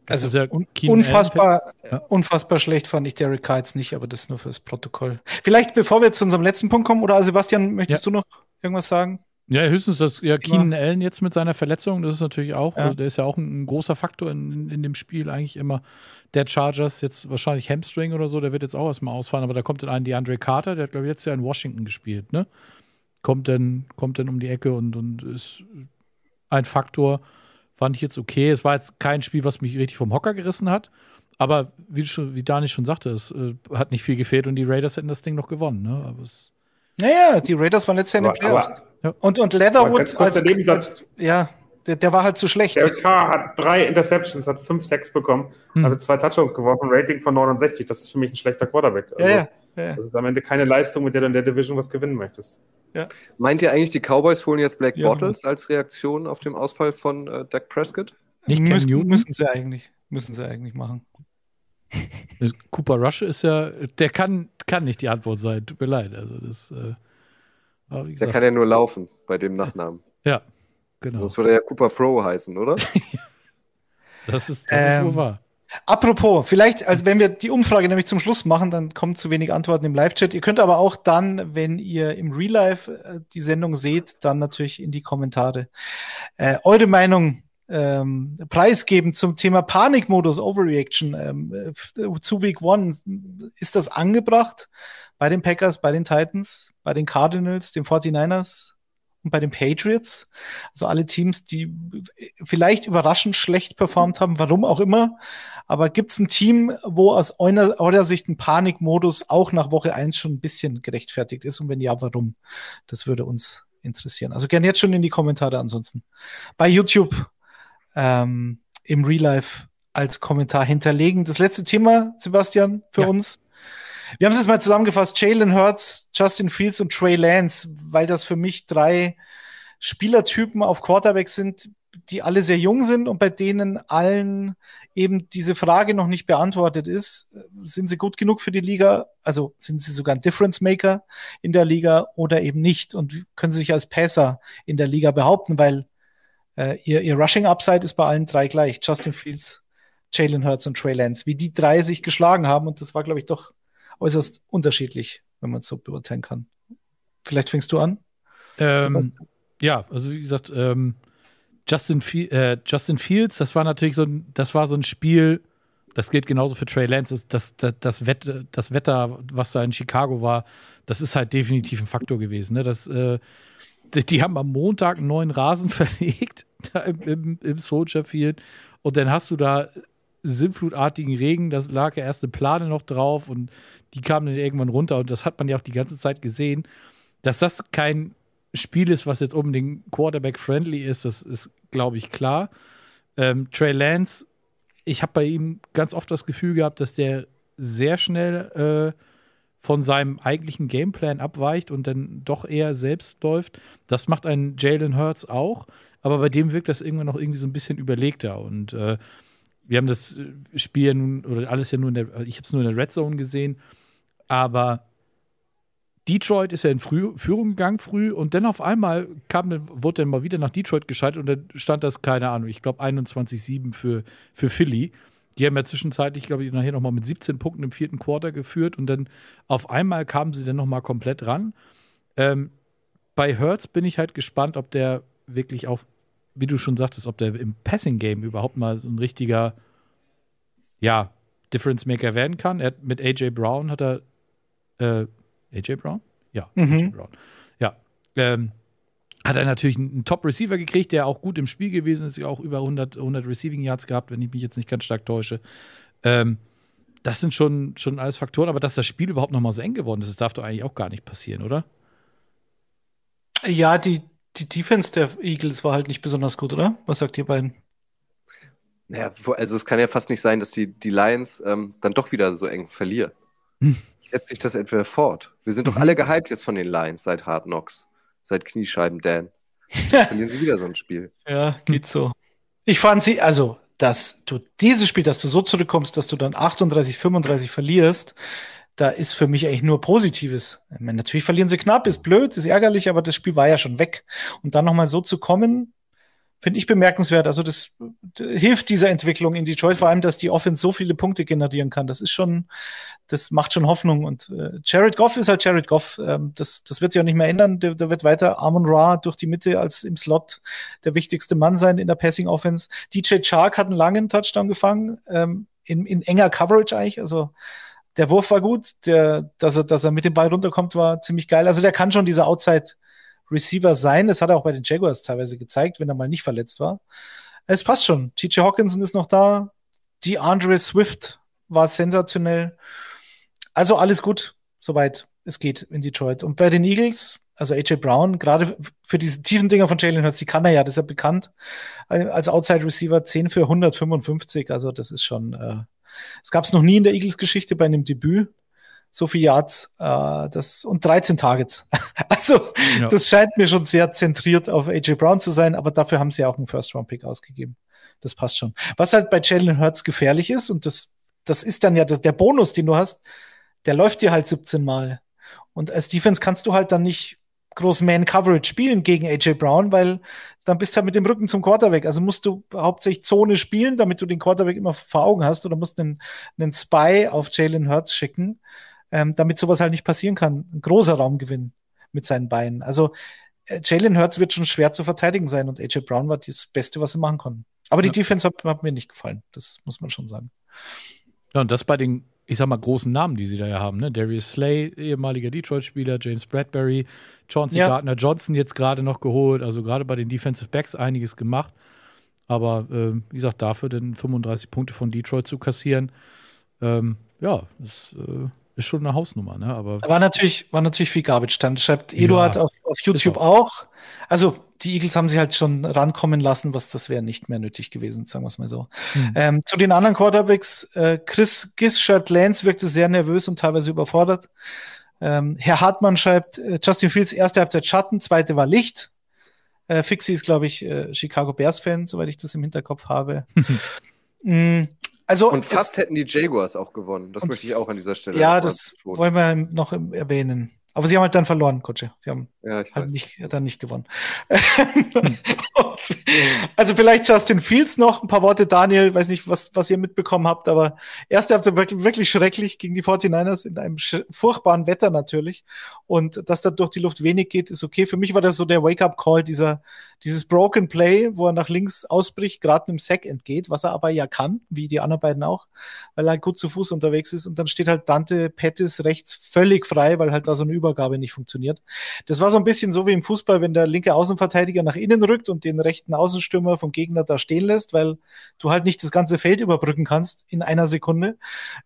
Also ja unfassbar, ja. unfassbar schlecht fand ich Derek jetzt nicht, aber das nur fürs Protokoll. Vielleicht, bevor wir zu unserem letzten Punkt kommen, oder Sebastian, möchtest ja. du noch irgendwas sagen? Ja, höchstens das, ja, Keenan Allen jetzt mit seiner Verletzung, das ist natürlich auch, ja. also der ist ja auch ein, ein großer Faktor in, in, in, dem Spiel eigentlich immer. Der Chargers, jetzt wahrscheinlich Hamstring oder so, der wird jetzt auch erstmal ausfahren, aber da kommt dann ein DeAndre Carter, der hat, glaube ich, jetzt ja in Washington gespielt, ne? Kommt dann, kommt dann um die Ecke und, und ist ein Faktor, fand ich jetzt okay. Es war jetzt kein Spiel, was mich richtig vom Hocker gerissen hat, aber wie, schon, wie Dani schon sagte, es äh, hat nicht viel gefehlt und die Raiders hätten das Ding noch gewonnen, ne? Aber es naja, die Raiders waren letztes Jahr in den Playoffs. Ja. Und, und Leatherwood als, der Nebensatz. ja, der, der, war halt zu schlecht. Der K hat drei Interceptions, hat fünf Sacks bekommen, hm. hat zwei Touchdowns geworfen, Rating von 69. Das ist für mich ein schlechter Quarterback. Also, ja, ja. Das ist am Ende keine Leistung, mit der du in der Division was gewinnen möchtest. Ja. Meint ihr eigentlich, die Cowboys holen jetzt Black ja. Bottles als Reaktion auf den Ausfall von äh, Dak Prescott? Nicht müssen, müssen sie eigentlich. Müssen sie eigentlich machen. Cooper Rush ist ja, der kann, kann nicht die Antwort sein. Tut mir leid. Also das, äh Gesagt, der kann ja nur laufen bei dem Nachnamen. Ja, genau. Sonst würde er ja Cooper Fro heißen, oder? das ist, das ähm, ist wohl wahr. Apropos, vielleicht, also wenn wir die Umfrage nämlich zum Schluss machen, dann kommen zu wenig Antworten im Live-Chat. Ihr könnt aber auch dann, wenn ihr im Real Life äh, die Sendung seht, dann natürlich in die Kommentare äh, eure Meinung ähm, preisgeben zum Thema Panikmodus, Overreaction ähm, äh, zu Week One. Ist das angebracht? bei den Packers, bei den Titans, bei den Cardinals, den 49ers und bei den Patriots. Also alle Teams, die vielleicht überraschend schlecht performt haben, warum auch immer. Aber gibt es ein Team, wo aus eurer, eurer Sicht ein Panikmodus auch nach Woche 1 schon ein bisschen gerechtfertigt ist? Und wenn ja, warum? Das würde uns interessieren. Also gerne jetzt schon in die Kommentare ansonsten. Bei YouTube ähm, im Real Life als Kommentar hinterlegen. Das letzte Thema, Sebastian, für ja. uns. Wir haben es jetzt mal zusammengefasst: Jalen Hurts, Justin Fields und Trey Lance, weil das für mich drei Spielertypen auf Quarterback sind, die alle sehr jung sind und bei denen allen eben diese Frage noch nicht beantwortet ist. Sind sie gut genug für die Liga? Also sind sie sogar ein Difference Maker in der Liga oder eben nicht? Und können sie sich als Passer in der Liga behaupten? Weil äh, ihr, ihr Rushing Upside ist bei allen drei gleich. Justin Fields, Jalen Hurts und Trey Lance. Wie die drei sich geschlagen haben. Und das war, glaube ich, doch äußerst unterschiedlich, wenn man es so beurteilen kann. Vielleicht fängst du an? Ähm, ja, also wie gesagt, ähm, Justin, äh, Justin Fields, das war natürlich so ein, das war so ein Spiel, das gilt genauso für Trey Lance, das, das, das, Wett, das Wetter, was da in Chicago war, das ist halt definitiv ein Faktor gewesen. Ne? Das, äh, die, die, haben am Montag einen neuen Rasen verlegt da im, im, im Soldier Field und dann hast du da sinnflutartigen Regen, das lag ja erst eine Plane noch drauf und die kamen dann irgendwann runter und das hat man ja auch die ganze Zeit gesehen. Dass das kein Spiel ist, was jetzt unbedingt Quarterback-friendly ist, das ist, glaube ich, klar. Ähm, Trey Lance, ich habe bei ihm ganz oft das Gefühl gehabt, dass der sehr schnell äh, von seinem eigentlichen Gameplan abweicht und dann doch eher selbst läuft. Das macht ein Jalen Hurts auch, aber bei dem wirkt das irgendwann noch irgendwie so ein bisschen überlegter und äh, wir haben das Spiel ja nun, oder alles ja nur in der, ich habe es nur in der Red Zone gesehen, aber Detroit ist ja in früh, Führung gegangen früh und dann auf einmal kam, wurde dann mal wieder nach Detroit geschaltet und dann stand das, keine Ahnung, ich glaube 21-7 für, für Philly. Die haben ja zwischenzeitlich, glaube ich, nachher nochmal mit 17 Punkten im vierten Quarter geführt und dann auf einmal kamen sie dann nochmal komplett ran. Ähm, bei Hertz bin ich halt gespannt, ob der wirklich auch wie du schon sagtest, ob der im Passing-Game überhaupt mal so ein richtiger, ja, Difference-Maker werden kann. Er hat, mit AJ Brown hat er, äh, AJ Brown? Ja, mhm. AJ Brown. Ja, ähm, hat er natürlich einen Top-Receiver gekriegt, der auch gut im Spiel gewesen ist, auch über 100, 100 Receiving Yards gehabt, wenn ich mich jetzt nicht ganz stark täusche. Ähm, das sind schon, schon alles Faktoren, aber dass das Spiel überhaupt noch mal so eng geworden ist, das darf doch eigentlich auch gar nicht passieren, oder? Ja, die, die Defense der Eagles war halt nicht besonders gut, oder? Was sagt ihr beiden? Naja, also es kann ja fast nicht sein, dass die, die Lions ähm, dann doch wieder so eng verlieren. Hm. Setzt sich das entweder fort? Wir sind doch mhm. alle gehypt jetzt von den Lions seit Hard Knocks, seit Kniescheiben Dan. verlieren sie wieder so ein Spiel. Ja, geht so. Ich fand sie, also, dass du dieses Spiel, dass du so zurückkommst, dass du dann 38, 35 verlierst, da ist für mich eigentlich nur Positives. Ich meine, natürlich verlieren sie knapp, ist blöd, ist ärgerlich, aber das Spiel war ja schon weg. Und dann nochmal so zu kommen, finde ich bemerkenswert. Also das, das, hilft dieser Entwicklung in Detroit, vor allem, dass die Offense so viele Punkte generieren kann. Das ist schon, das macht schon Hoffnung. Und äh, Jared Goff ist halt Jared Goff. Ähm, das, das wird sich auch nicht mehr ändern. Der, der wird weiter Amon Ra durch die Mitte als im Slot der wichtigste Mann sein in der Passing Offense. DJ Chark hat einen langen Touchdown gefangen, ähm, in, in enger Coverage eigentlich. Also der Wurf war gut, der, dass er, dass er mit dem Ball runterkommt, war ziemlich geil. Also der kann schon dieser Outside Receiver sein. Das hat er auch bei den Jaguars teilweise gezeigt, wenn er mal nicht verletzt war. Es passt schon. TJ Hawkinson ist noch da. Die Andre Swift war sensationell. Also alles gut, soweit es geht in Detroit. Und bei den Eagles, also AJ Brown, gerade für diese tiefen Dinger von Jalen Hurts, die kann er ja, das ist ja bekannt, als Outside Receiver 10 für 155. Also das ist schon, äh, es gab es noch nie in der Eagles-Geschichte bei einem Debüt so viel Yards äh, das, und 13 Targets. also ja. das scheint mir schon sehr zentriert auf AJ Brown zu sein, aber dafür haben sie auch einen First-Round-Pick ausgegeben. Das passt schon. Was halt bei Jalen Hurts gefährlich ist, und das, das ist dann ja das, der Bonus, den du hast, der läuft dir halt 17 Mal. Und als Defense kannst du halt dann nicht groß Man-Coverage spielen gegen AJ Brown, weil dann bist du halt mit dem Rücken zum Quarterback. Also musst du hauptsächlich Zone spielen, damit du den Quarterback immer vor Augen hast oder musst einen, einen Spy auf Jalen Hurts schicken ähm, damit sowas halt nicht passieren kann. Ein großer Raumgewinn mit seinen Beinen. Also äh, Jalen Hurts wird schon schwer zu verteidigen sein und AJ Brown war das Beste, was sie machen konnten. Aber die ja. Defense hat, hat, mir nicht gefallen. Das muss man schon sagen. Ja, und das bei den, ich sag mal, großen Namen, die sie da ja haben. Ne? Darius Slay, ehemaliger Detroit-Spieler, James Bradbury, Chauncey ja. Gardner Johnson jetzt gerade noch geholt. Also gerade bei den Defensive Backs einiges gemacht. Aber äh, wie gesagt, dafür dann 35 Punkte von Detroit zu kassieren, ähm, ja, ist äh, ist schon eine Hausnummer, ne? Aber war natürlich, war natürlich viel Garbage dann. Schreibt Eduard ja, auf, auf YouTube auch. Also die Eagles haben sie halt schon rankommen lassen, was das wäre nicht mehr nötig gewesen, sagen wir es mal so. Hm. Ähm, zu den anderen Quarterbacks, äh, Chris Giss schreibt, Lance wirkte sehr nervös und teilweise überfordert. Ähm, Herr Hartmann schreibt, äh, Justin Fields erste Halbzeit Schatten, zweite war Licht. Äh, Fixie ist, glaube ich, äh, Chicago Bears-Fan, soweit ich das im Hinterkopf habe. mm, also und fast hätten die Jaguars auch gewonnen. Das möchte ich auch an dieser Stelle. Ja, das wollen wir noch erwähnen. Aber sie haben halt dann verloren, Kutsche. Sie haben ja, halt nicht, dann nicht gewonnen. also vielleicht Justin Fields noch, ein paar Worte, Daniel, weiß nicht, was, was ihr mitbekommen habt, aber erste Halbzeit wirklich, wirklich schrecklich gegen die 49ers in einem furchtbaren Wetter natürlich. Und dass da durch die Luft wenig geht, ist okay. Für mich war das so der Wake-up-Call, dieser, dieses Broken Play, wo er nach links ausbricht, gerade einem Sack entgeht, was er aber ja kann, wie die anderen beiden auch, weil er gut zu Fuß unterwegs ist. Und dann steht halt Dante Pettis rechts völlig frei, weil halt da so eine Übergabe nicht funktioniert. Das war so ein bisschen so wie im Fußball, wenn der linke Außenverteidiger nach innen rückt und den rechten Außenstürmer vom Gegner da stehen lässt, weil du halt nicht das ganze Feld überbrücken kannst in einer Sekunde.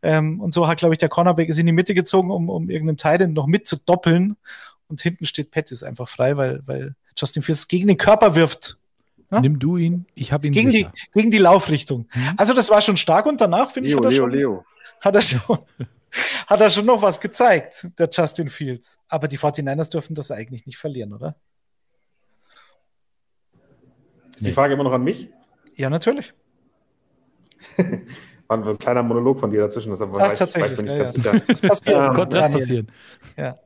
Ähm, und so hat, glaube ich, der Cornerback ist in die Mitte gezogen, um, um irgendeinen Teil noch mit zu doppeln. Und hinten steht Pettis einfach frei, weil, weil Justin Fields gegen den Körper wirft. Ja? Nimm du ihn, ich habe ihn gegen die, gegen die Laufrichtung. Mhm. Also das war schon stark und danach, finde ich, hat er Leo, schon, Leo. Hat er schon hat er schon noch was gezeigt, der Justin Fields. Aber die 49ers dürfen das eigentlich nicht verlieren, oder? Ist die Frage immer noch an mich? Ja, natürlich. War ein kleiner Monolog von dir dazwischen. Das Ach, weiß, tatsächlich. Weiß, ja, ja. Das passiert. ähm, Gott, das passieren. Ja.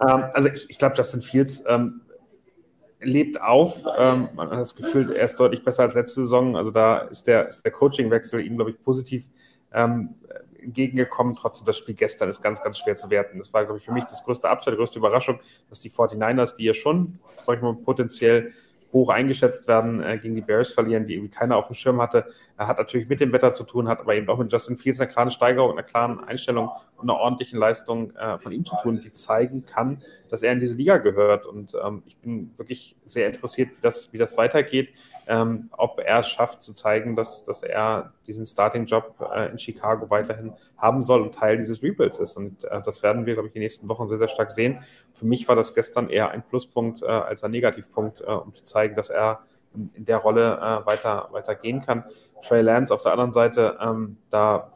Ähm, also ich, ich glaube, Justin Fields ähm, lebt auf. Ähm, man hat das Gefühl, er ist deutlich besser als letzte Saison. Also da ist der, ist der Coachingwechsel ihm, glaube ich, positiv ähm, entgegengekommen. Trotzdem, das Spiel gestern ist ganz, ganz schwer zu werten. Das war, glaube ich, für mich das größte Upside, die größte Überraschung, dass die 49ers, die ja schon, sag ich mal, potenziell hoch eingeschätzt werden, äh, gegen die Bears verlieren, die irgendwie keiner auf dem Schirm hatte. Er hat natürlich mit dem Wetter zu tun, hat aber eben auch mit Justin Fields eine klare Steigerung, einer klaren Einstellung und einer ordentlichen Leistung äh, von ihm zu tun, die zeigen kann, dass er in diese Liga gehört. Und ähm, ich bin wirklich sehr interessiert, wie das, wie das weitergeht, ähm, ob er es schafft zu zeigen, dass, dass er diesen Starting-Job äh, in Chicago weiterhin haben soll und Teil dieses Rebuilds ist. Und äh, das werden wir, glaube ich, die nächsten Wochen sehr, sehr stark sehen. Für mich war das gestern eher ein Pluspunkt äh, als ein Negativpunkt, äh, um zu zeigen, zeigen, dass er in, in der Rolle äh, weiter, weiter gehen kann. Trey Lance auf der anderen Seite, ähm, da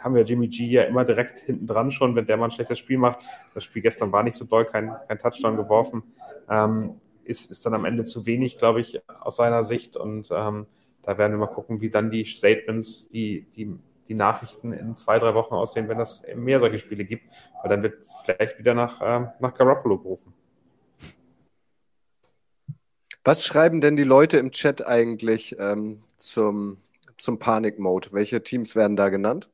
haben wir Jimmy G ja immer direkt hinten dran schon, wenn der mal ein schlechtes Spiel macht. Das Spiel gestern war nicht so doll, kein, kein Touchdown geworfen. Ähm, ist, ist dann am Ende zu wenig, glaube ich, aus seiner Sicht. Und ähm, da werden wir mal gucken, wie dann die Statements, die, die, die Nachrichten in zwei, drei Wochen aussehen, wenn es mehr solche Spiele gibt. Weil dann wird vielleicht wieder nach, äh, nach Garoppolo gerufen. Was schreiben denn die Leute im Chat eigentlich ähm, zum, zum Panic-Mode? Welche Teams werden da genannt?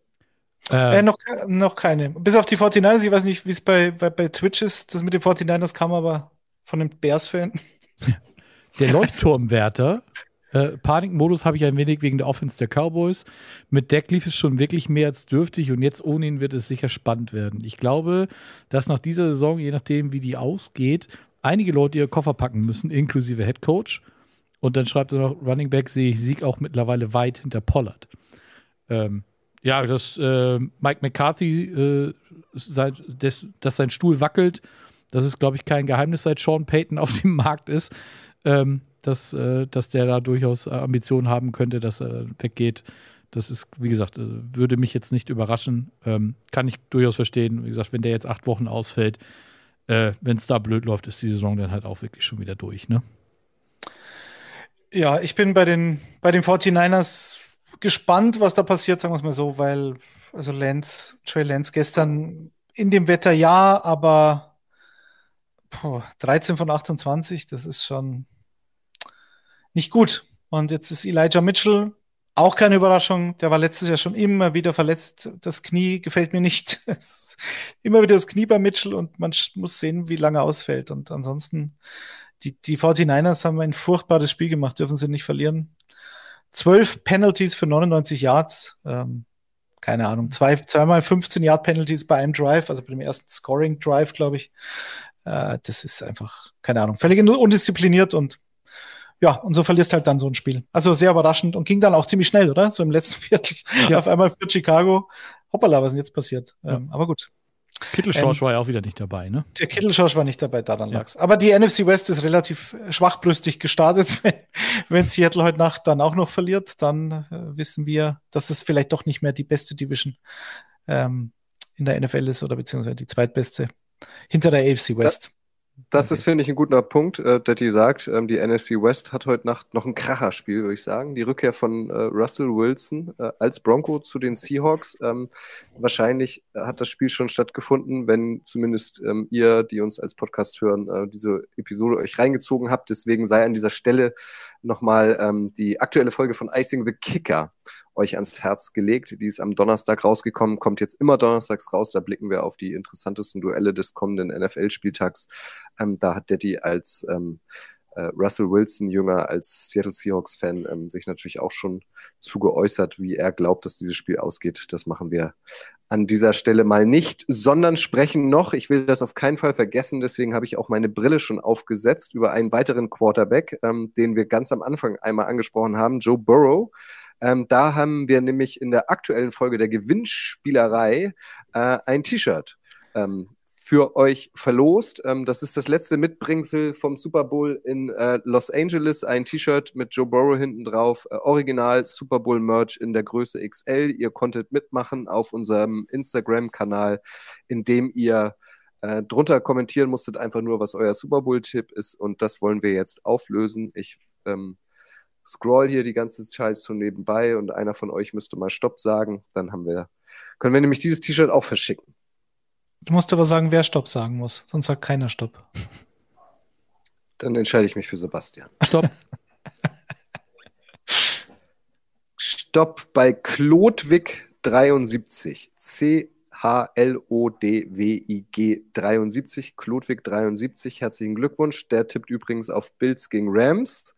Äh, äh, noch, noch keine. Bis auf die 49ers, ich weiß nicht, wie es bei, bei, bei Twitch ist. Das mit den 49ers kam aber von einem Bears-Fan. Der Leuchtturmwärter. Äh, Panikmodus habe ich ein wenig wegen der Offense der Cowboys. Mit Deck lief es schon wirklich mehr als dürftig und jetzt ohne ihn wird es sicher spannend werden. Ich glaube, dass nach dieser Saison, je nachdem wie die ausgeht, einige Leute ihre Koffer packen müssen, inklusive Head Coach. Und dann schreibt er noch, Running Back sehe ich Sieg auch mittlerweile weit hinter Pollard. Ähm, ja, dass äh, Mike McCarthy, äh, sein, des, dass sein Stuhl wackelt, das ist, glaube ich, kein Geheimnis, seit Sean Payton auf dem Markt ist, ähm, dass, äh, dass der da durchaus Ambitionen haben könnte, dass er weggeht. Das ist, wie gesagt, äh, würde mich jetzt nicht überraschen. Ähm, kann ich durchaus verstehen. Wie gesagt, wenn der jetzt acht Wochen ausfällt, äh, wenn es da blöd läuft, ist die Saison dann halt auch wirklich schon wieder durch, ne? Ja, ich bin bei den, bei den 49ers gespannt, was da passiert, sagen wir es mal so, weil, also Lance, Trey Lance gestern in dem Wetter ja, aber boah, 13 von 28, das ist schon nicht gut. Und jetzt ist Elijah Mitchell auch keine Überraschung. Der war letztes Jahr schon immer wieder verletzt. Das Knie gefällt mir nicht. immer wieder das Knie bei Mitchell und man muss sehen, wie lange ausfällt. Und ansonsten, die, die 49ers haben ein furchtbares Spiel gemacht, dürfen sie nicht verlieren. Zwölf Penalties für 99 Yards. Ähm, keine Ahnung, zwei, zweimal 15 Yard Penalties bei einem Drive, also bei dem ersten Scoring Drive, glaube ich. Äh, das ist einfach, keine Ahnung, völlig undiszipliniert und ja, und so verlierst halt dann so ein Spiel. Also sehr überraschend und ging dann auch ziemlich schnell, oder? So im letzten Viertel ja. auf einmal für Chicago. Hoppala, was ist denn jetzt passiert? Ja. Ähm, aber gut. Kittelschorsch ähm, war ja auch wieder nicht dabei, ne? Der Kittelschorsch war nicht dabei, daran ja. lag's. Aber die NFC West ist relativ schwachbrüstig gestartet. Wenn, wenn Seattle heute Nacht dann auch noch verliert, dann äh, wissen wir, dass es vielleicht doch nicht mehr die beste Division ähm, in der NFL ist oder beziehungsweise die zweitbeste hinter der AFC West. Das okay. ist, finde ich, ein guter Punkt, äh, Detti sagt. Ähm, die NFC West hat heute Nacht noch ein Kracherspiel, würde ich sagen. Die Rückkehr von äh, Russell Wilson äh, als Bronco zu den Seahawks. Ähm, wahrscheinlich hat das Spiel schon stattgefunden, wenn zumindest ähm, ihr, die uns als Podcast hören, äh, diese Episode euch reingezogen habt. Deswegen sei an dieser Stelle nochmal ähm, die aktuelle Folge von Icing the Kicker euch ans Herz gelegt. Die ist am Donnerstag rausgekommen, kommt jetzt immer donnerstags raus. Da blicken wir auf die interessantesten Duelle des kommenden NFL-Spieltags. Ähm, da hat Daddy als ähm, äh, Russell Wilson Jünger als Seattle Seahawks Fan ähm, sich natürlich auch schon zu geäußert, wie er glaubt, dass dieses Spiel ausgeht. Das machen wir an dieser Stelle mal nicht, sondern sprechen noch, ich will das auf keinen Fall vergessen, deswegen habe ich auch meine Brille schon aufgesetzt über einen weiteren Quarterback, ähm, den wir ganz am Anfang einmal angesprochen haben, Joe Burrow. Ähm, da haben wir nämlich in der aktuellen Folge der Gewinnspielerei äh, ein T-Shirt ähm, für euch verlost. Ähm, das ist das letzte Mitbringsel vom Super Bowl in äh, Los Angeles. Ein T-Shirt mit Joe Burrow hinten drauf. Äh, Original Super Bowl Merch in der Größe XL. Ihr konntet mitmachen auf unserem Instagram-Kanal, in dem ihr äh, drunter kommentieren musstet einfach nur, was euer Super Bowl-Tipp ist. Und das wollen wir jetzt auflösen. Ich ähm, scroll hier die ganze Zeit so nebenbei und einer von euch müsste mal Stopp sagen. Dann haben wir, können wir nämlich dieses T-Shirt auch verschicken. Du musst aber sagen, wer Stopp sagen muss, sonst sagt keiner Stopp. Dann entscheide ich mich für Sebastian. Stopp. Stopp bei Klodwig 73. C H-L-O-D-W-I-G 73. Klodwig 73. Herzlichen Glückwunsch. Der tippt übrigens auf Bills gegen Rams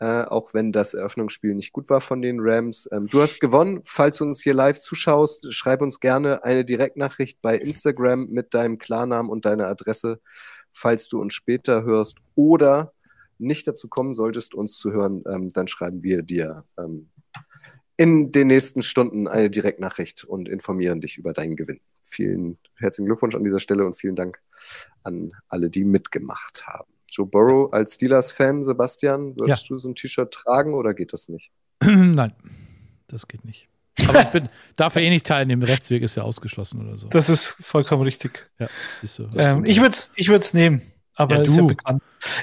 äh, auch wenn das Eröffnungsspiel nicht gut war von den Rams. Ähm, du hast gewonnen. Falls du uns hier live zuschaust, schreib uns gerne eine Direktnachricht bei Instagram mit deinem Klarnamen und deiner Adresse, falls du uns später hörst oder nicht dazu kommen solltest, uns zu hören, ähm, dann schreiben wir dir ähm, in den nächsten Stunden eine Direktnachricht und informieren dich über deinen Gewinn. Vielen herzlichen Glückwunsch an dieser Stelle und vielen Dank an alle, die mitgemacht haben. Joe Burrow als Steelers-Fan, Sebastian, würdest Ja. du so ein T-Shirt tragen oder geht das nicht? Nein, das geht nicht. Aber ich bin, darf ja eh nicht teilnehmen. Rechtsweg ist ja ausgeschlossen oder so. Das ist vollkommen richtig. ja, siehst du. Ähm, ich würde es ich würd's nehmen, aber Ja, ist ja du. bekannt.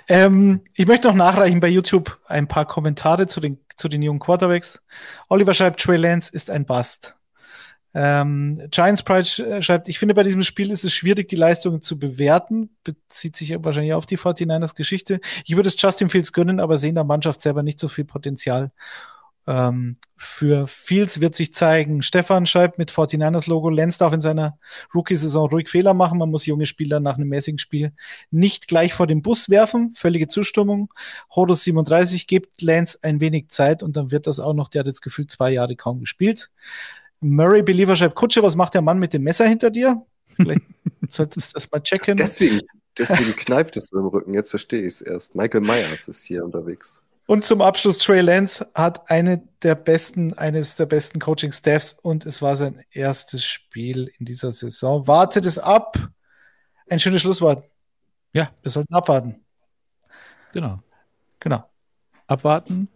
Ähm, ich möchte noch nachreichen bei YouTube ein paar Kommentare zu den, zu den jungen Quarterbacks. Oliver schreibt, Trey Lance ist ein Bust. Ähm, Giants Pride sch- schreibt, ich finde, bei diesem Spiel ist es schwierig, die Leistungen zu bewerten. Bezieht sich wahrscheinlich auf die 49ers Geschichte. Ich würde es Justin Fields gönnen, aber sehe in der Mannschaft selber nicht so viel Potenzial. Ähm, für Fields wird sich zeigen. Stefan schreibt mit 49ers Logo, Lenz darf in seiner Rookie-Saison ruhig Fehler machen. Man muss junge Spieler nach einem mäßigen Spiel nicht gleich vor den Bus werfen. Völlige Zustimmung. Horus 37 gibt Lance ein wenig Zeit und dann wird das auch noch, der hat jetzt gefühlt zwei Jahre kaum gespielt. Murray Believer schreibt, Kutsche, was macht der Mann mit dem Messer hinter dir? Vielleicht solltest du das mal checken. Deswegen, deswegen kneift es so im Rücken. Jetzt verstehe ich es erst. Michael Myers ist hier unterwegs. Und zum Abschluss, Trey Lance hat eine der besten, eines der besten Coaching-Staffs und es war sein erstes Spiel in dieser Saison. Wartet es ab. Ein schönes Schlusswort. Ja. Wir sollten abwarten. Genau. Genau. Abwarten.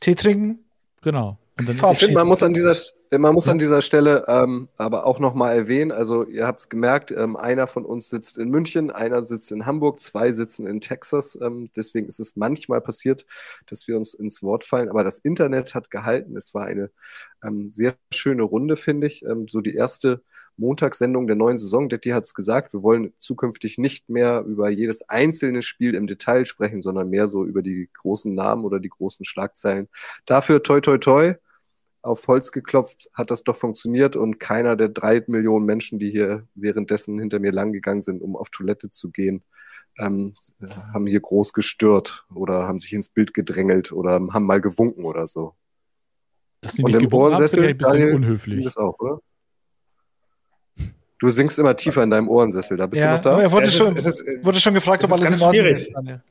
Tee trinken. Genau. Ich finde, man muss an dieser, man muss an dieser Stelle ähm, aber auch nochmal erwähnen, also ihr habt es gemerkt, ähm, einer von uns sitzt in München, einer sitzt in Hamburg, zwei sitzen in Texas. Ähm, deswegen ist es manchmal passiert, dass wir uns ins Wort fallen. Aber das Internet hat gehalten. Es war eine ähm, sehr schöne Runde, finde ich. Ähm, so die erste Montagssendung der neuen Saison. Detti hat es gesagt, wir wollen zukünftig nicht mehr über jedes einzelne Spiel im Detail sprechen, sondern mehr so über die großen Namen oder die großen Schlagzeilen. Dafür toi toi toi auf Holz geklopft, hat das doch funktioniert und keiner der drei Millionen Menschen, die hier währenddessen hinter mir lang gegangen sind, um auf Toilette zu gehen, ähm, haben hier groß gestört oder haben sich ins Bild gedrängelt oder haben mal gewunken oder so. dass die Und im Ohrensessel, ein bisschen Daniel, unhöflich. Das auch, oder? Du singst immer tiefer in deinem Ohrensessel, da bist Ja, du noch aber da? er wurde, Es ist- schon, ist, äh, wurde schon gefragt, ob alles in Ordnung schwierig. ist. Daniel.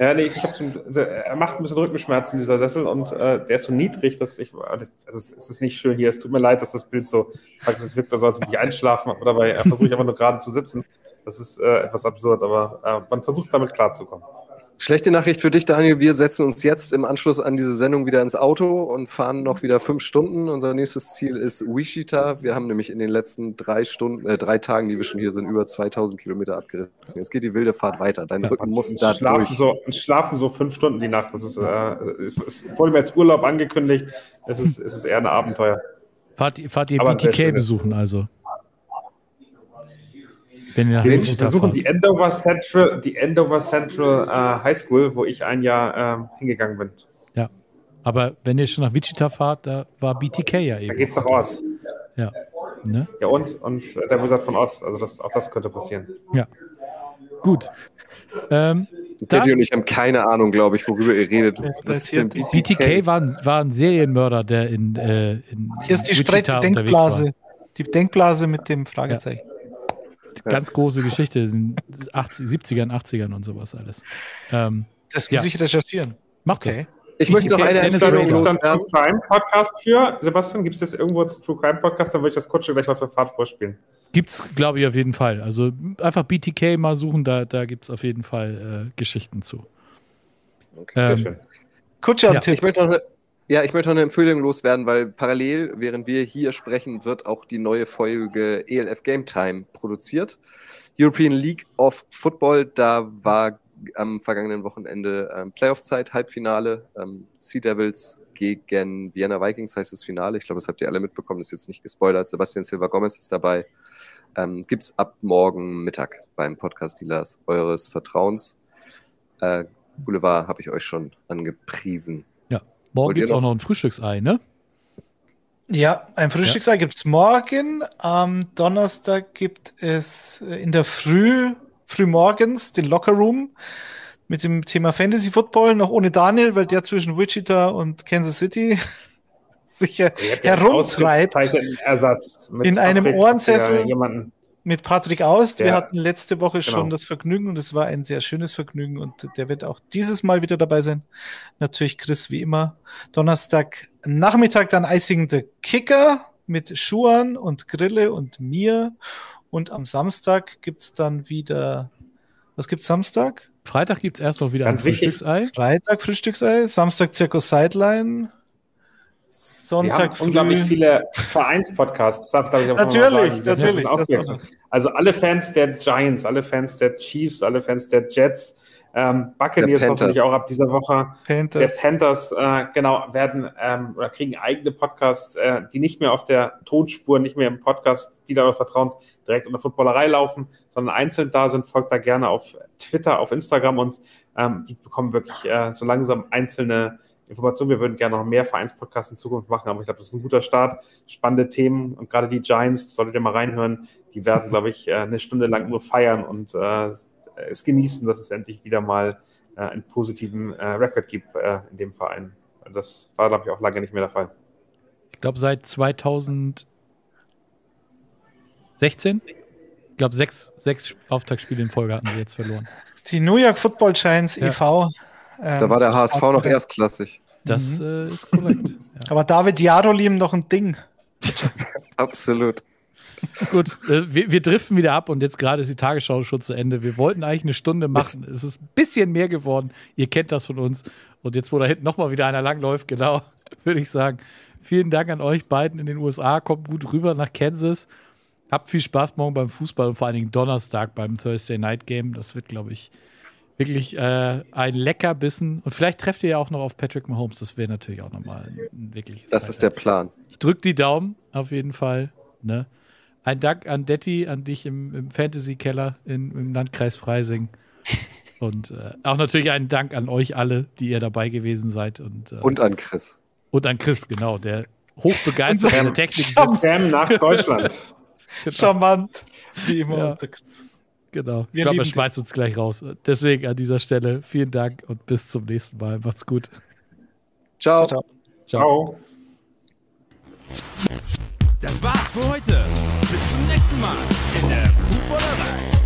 Ja, nee, ich hab schon, also er macht ein bisschen Rückenschmerzen, dieser Sessel, und äh, der ist so niedrig, dass ich, also es ist, es ist nicht schön hier. Es tut mir leid, dass das Bild so, es wirkt, so, als ob ich einschlafen, aber dabei äh, versuche ich einfach nur gerade zu sitzen. Das ist äh, etwas absurd, aber äh, man versucht damit klarzukommen. Schlechte Nachricht für dich, Daniel. Wir setzen uns jetzt im Anschluss an diese Sendung wieder ins Auto und fahren noch wieder fünf Stunden. Unser nächstes Ziel ist Wichita. Wir haben nämlich in den letzten drei Stunden, äh, drei Tagen, die wir schon hier sind, über 2000 Kilometer abgerissen. Jetzt geht die wilde Fahrt weiter. Dein Ja, Rücken muss da schlafen, durch. so, und schlafen so fünf Stunden die Nacht. Das ist, äh, es, es wurde mir als Urlaub angekündigt. Es ist, es ist eher ein Abenteuer. Fahrt, ihr- fahrt ihr BTK ist- besuchen also? Wenn nach Wir besuchen fahrt. die Andover Central, die Andover Central äh, High School, wo ich ein Jahr ähm, hingegangen bin. Ja. Aber wenn ihr schon nach Wichita fahrt, da war BTK ja eben. Da geht's doch aus. Ja. Ne? Ja, und, und der Wizard von Oz. Also das, auch das könnte passieren. Ja. Gut. Ähm, Teddy und ich haben keine Ahnung, glaube ich, worüber ihr redet. Was ist denn BTK war, ein- war ein Serienmörder, der in, äh, in Hier ist die Wichita Denkblase. Die Denkblase mit dem Fragezeichen. Ganz große Geschichte, in den 80, 70ern, 80ern und sowas alles. Ähm, Das Ja. muss ich recherchieren. macht Okay. Ich möchte noch eine Empfehlung Rader. Gibt es da einen loswerden. True Crime Podcast für? Sebastian, gibt es jetzt irgendwo einen True Crime Podcast? Dann würde ich das kurz gleich auf der Fahrt vorspielen. gibt's, glaube ich, auf jeden Fall. Also einfach BTK mal suchen, da, da gibt es auf jeden Fall äh, Geschichten zu. Sehr Ähm, schön. Kutscher, Ja. Tipp. Ich möchte noch eine, ja, ich möchte noch eine Empfehlung loswerden, weil parallel, während wir hier sprechen, wird auch die neue Folge ELF Game Time produziert. European League of Football, da war am vergangenen Wochenende ähm, Playoff-Zeit, Halbfinale. Ähm, Sea Devils gegen Vienna Vikings heißt das Finale. Ich glaube, das habt ihr alle mitbekommen, das ist jetzt nicht gespoilert. Sebastian Silva Gomez ist dabei. Ähm, gibt's ab morgen Mittag beim Podcast Dealers eures Vertrauens. Äh, Boulevard habe ich euch schon angepriesen. Ja. Morgen gibt es auch noch? ein Frühstücksei, ne? Ja, ein Frühstücksei gibt's morgen. Am Donnerstag gibt es äh, in der Früh, frühmorgens, den Locker Room mit dem Thema Fantasy Football, noch ohne Daniel, weil der zwischen Wichita und Kansas City sicher herumtreibt. Ersatz mit In einem Ohrensessel. Jemanden. Mit Patrick Aust. Wir hatten letzte Woche schon Genau. das Vergnügen und es war ein sehr schönes Vergnügen und der wird auch dieses Mal wieder dabei sein. Natürlich Chris wie immer. Donnerstag Nachmittag dann Icing the Kicker mit Schuan und Grille und mir. Und am Samstag gibt's dann wieder, was gibt's Samstag? Freitag gibt es erst noch wieder Ganz ein wichtig. Frühstücksei. Freitag Frühstücksei, Samstag Zirkus Sideline, Sonntag haben früh. unglaublich viele Vereinspodcasts. Natürlich, mal sagen. Das natürlich. Also alle Fans der Giants, alle Fans der Chiefs, alle Fans der Jets, ähm, Buccaneers Der Panthers. hoffentlich auch ab dieser Woche. Der Panthers. Panthers, äh, genau, werden ähm, oder kriegen eigene Podcasts, äh, die nicht mehr auf der Tonspur, nicht mehr im Podcast, die da Vertrauens direkt unter Footballerei laufen, sondern einzeln da sind. Folgt da gerne auf Twitter, auf Instagram uns. Ähm, die bekommen wirklich äh, so langsam einzelne Informationen. Wir würden gerne noch mehr Vereinspodcasts in Zukunft machen, aber ich glaube, das ist ein guter Start. Spannende Themen und gerade die Giants, solltet ihr mal reinhören, die werden, glaube ich, äh, eine Stunde lang nur feiern und äh, es genießen, dass es endlich wieder mal äh, einen positiven äh, Rekord gibt äh, in dem Verein. Das war, glaube ich, auch lange nicht mehr der Fall. Ich glaube, seit 2016. Ich glaube, sechs, sechs Auftaktspiele in Folge hatten sie jetzt verloren. Die New York Football Giants Ja. e.V. ähm, Da war der HSV noch Partner. erstklassig. Das Mhm. äh, ist korrekt. ja. Aber David Jarolim noch ein Ding. Absolut. Gut, äh, wir, wir driften wieder ab und jetzt gerade ist die Tagesschau schon zu Ende. Wir wollten eigentlich eine Stunde machen. Es ist ein bisschen mehr geworden. Ihr kennt das von uns. Und jetzt, wo da hinten nochmal wieder einer langläuft, genau, würde ich sagen, vielen Dank an euch beiden in den USA. Kommt gut rüber nach Kansas. Habt viel Spaß morgen beim Fußball und vor allen Dingen Donnerstag beim Thursday Night Game. Das wird, glaube ich, wirklich äh, ein Leckerbissen. Und vielleicht trefft ihr ja auch noch auf Patrick Mahomes. Das wäre natürlich auch nochmal ein, wirkliches Das ist der Plan. ich drücke die Daumen, auf jeden Fall. Ne? Ein Dank an Detti, an dich im, im Fantasy-Keller im Landkreis Freising. Und äh, auch natürlich einen Dank an euch alle, die ihr dabei gewesen seid. Und, äh, Und an Chris. und an Chris, genau, der hochbegeistert Unser in der Technik. Sam nach Deutschland. Genau, Charmant. Wie immer. Ja. Genau. Ich Wir glaube, er schmeißt uns gleich raus. Deswegen an dieser Stelle vielen Dank und bis zum nächsten Mal. Macht's gut. Ciao. Ciao. Ciao. Das war's für heute. Bis zum nächsten Mal in der Fußballerei.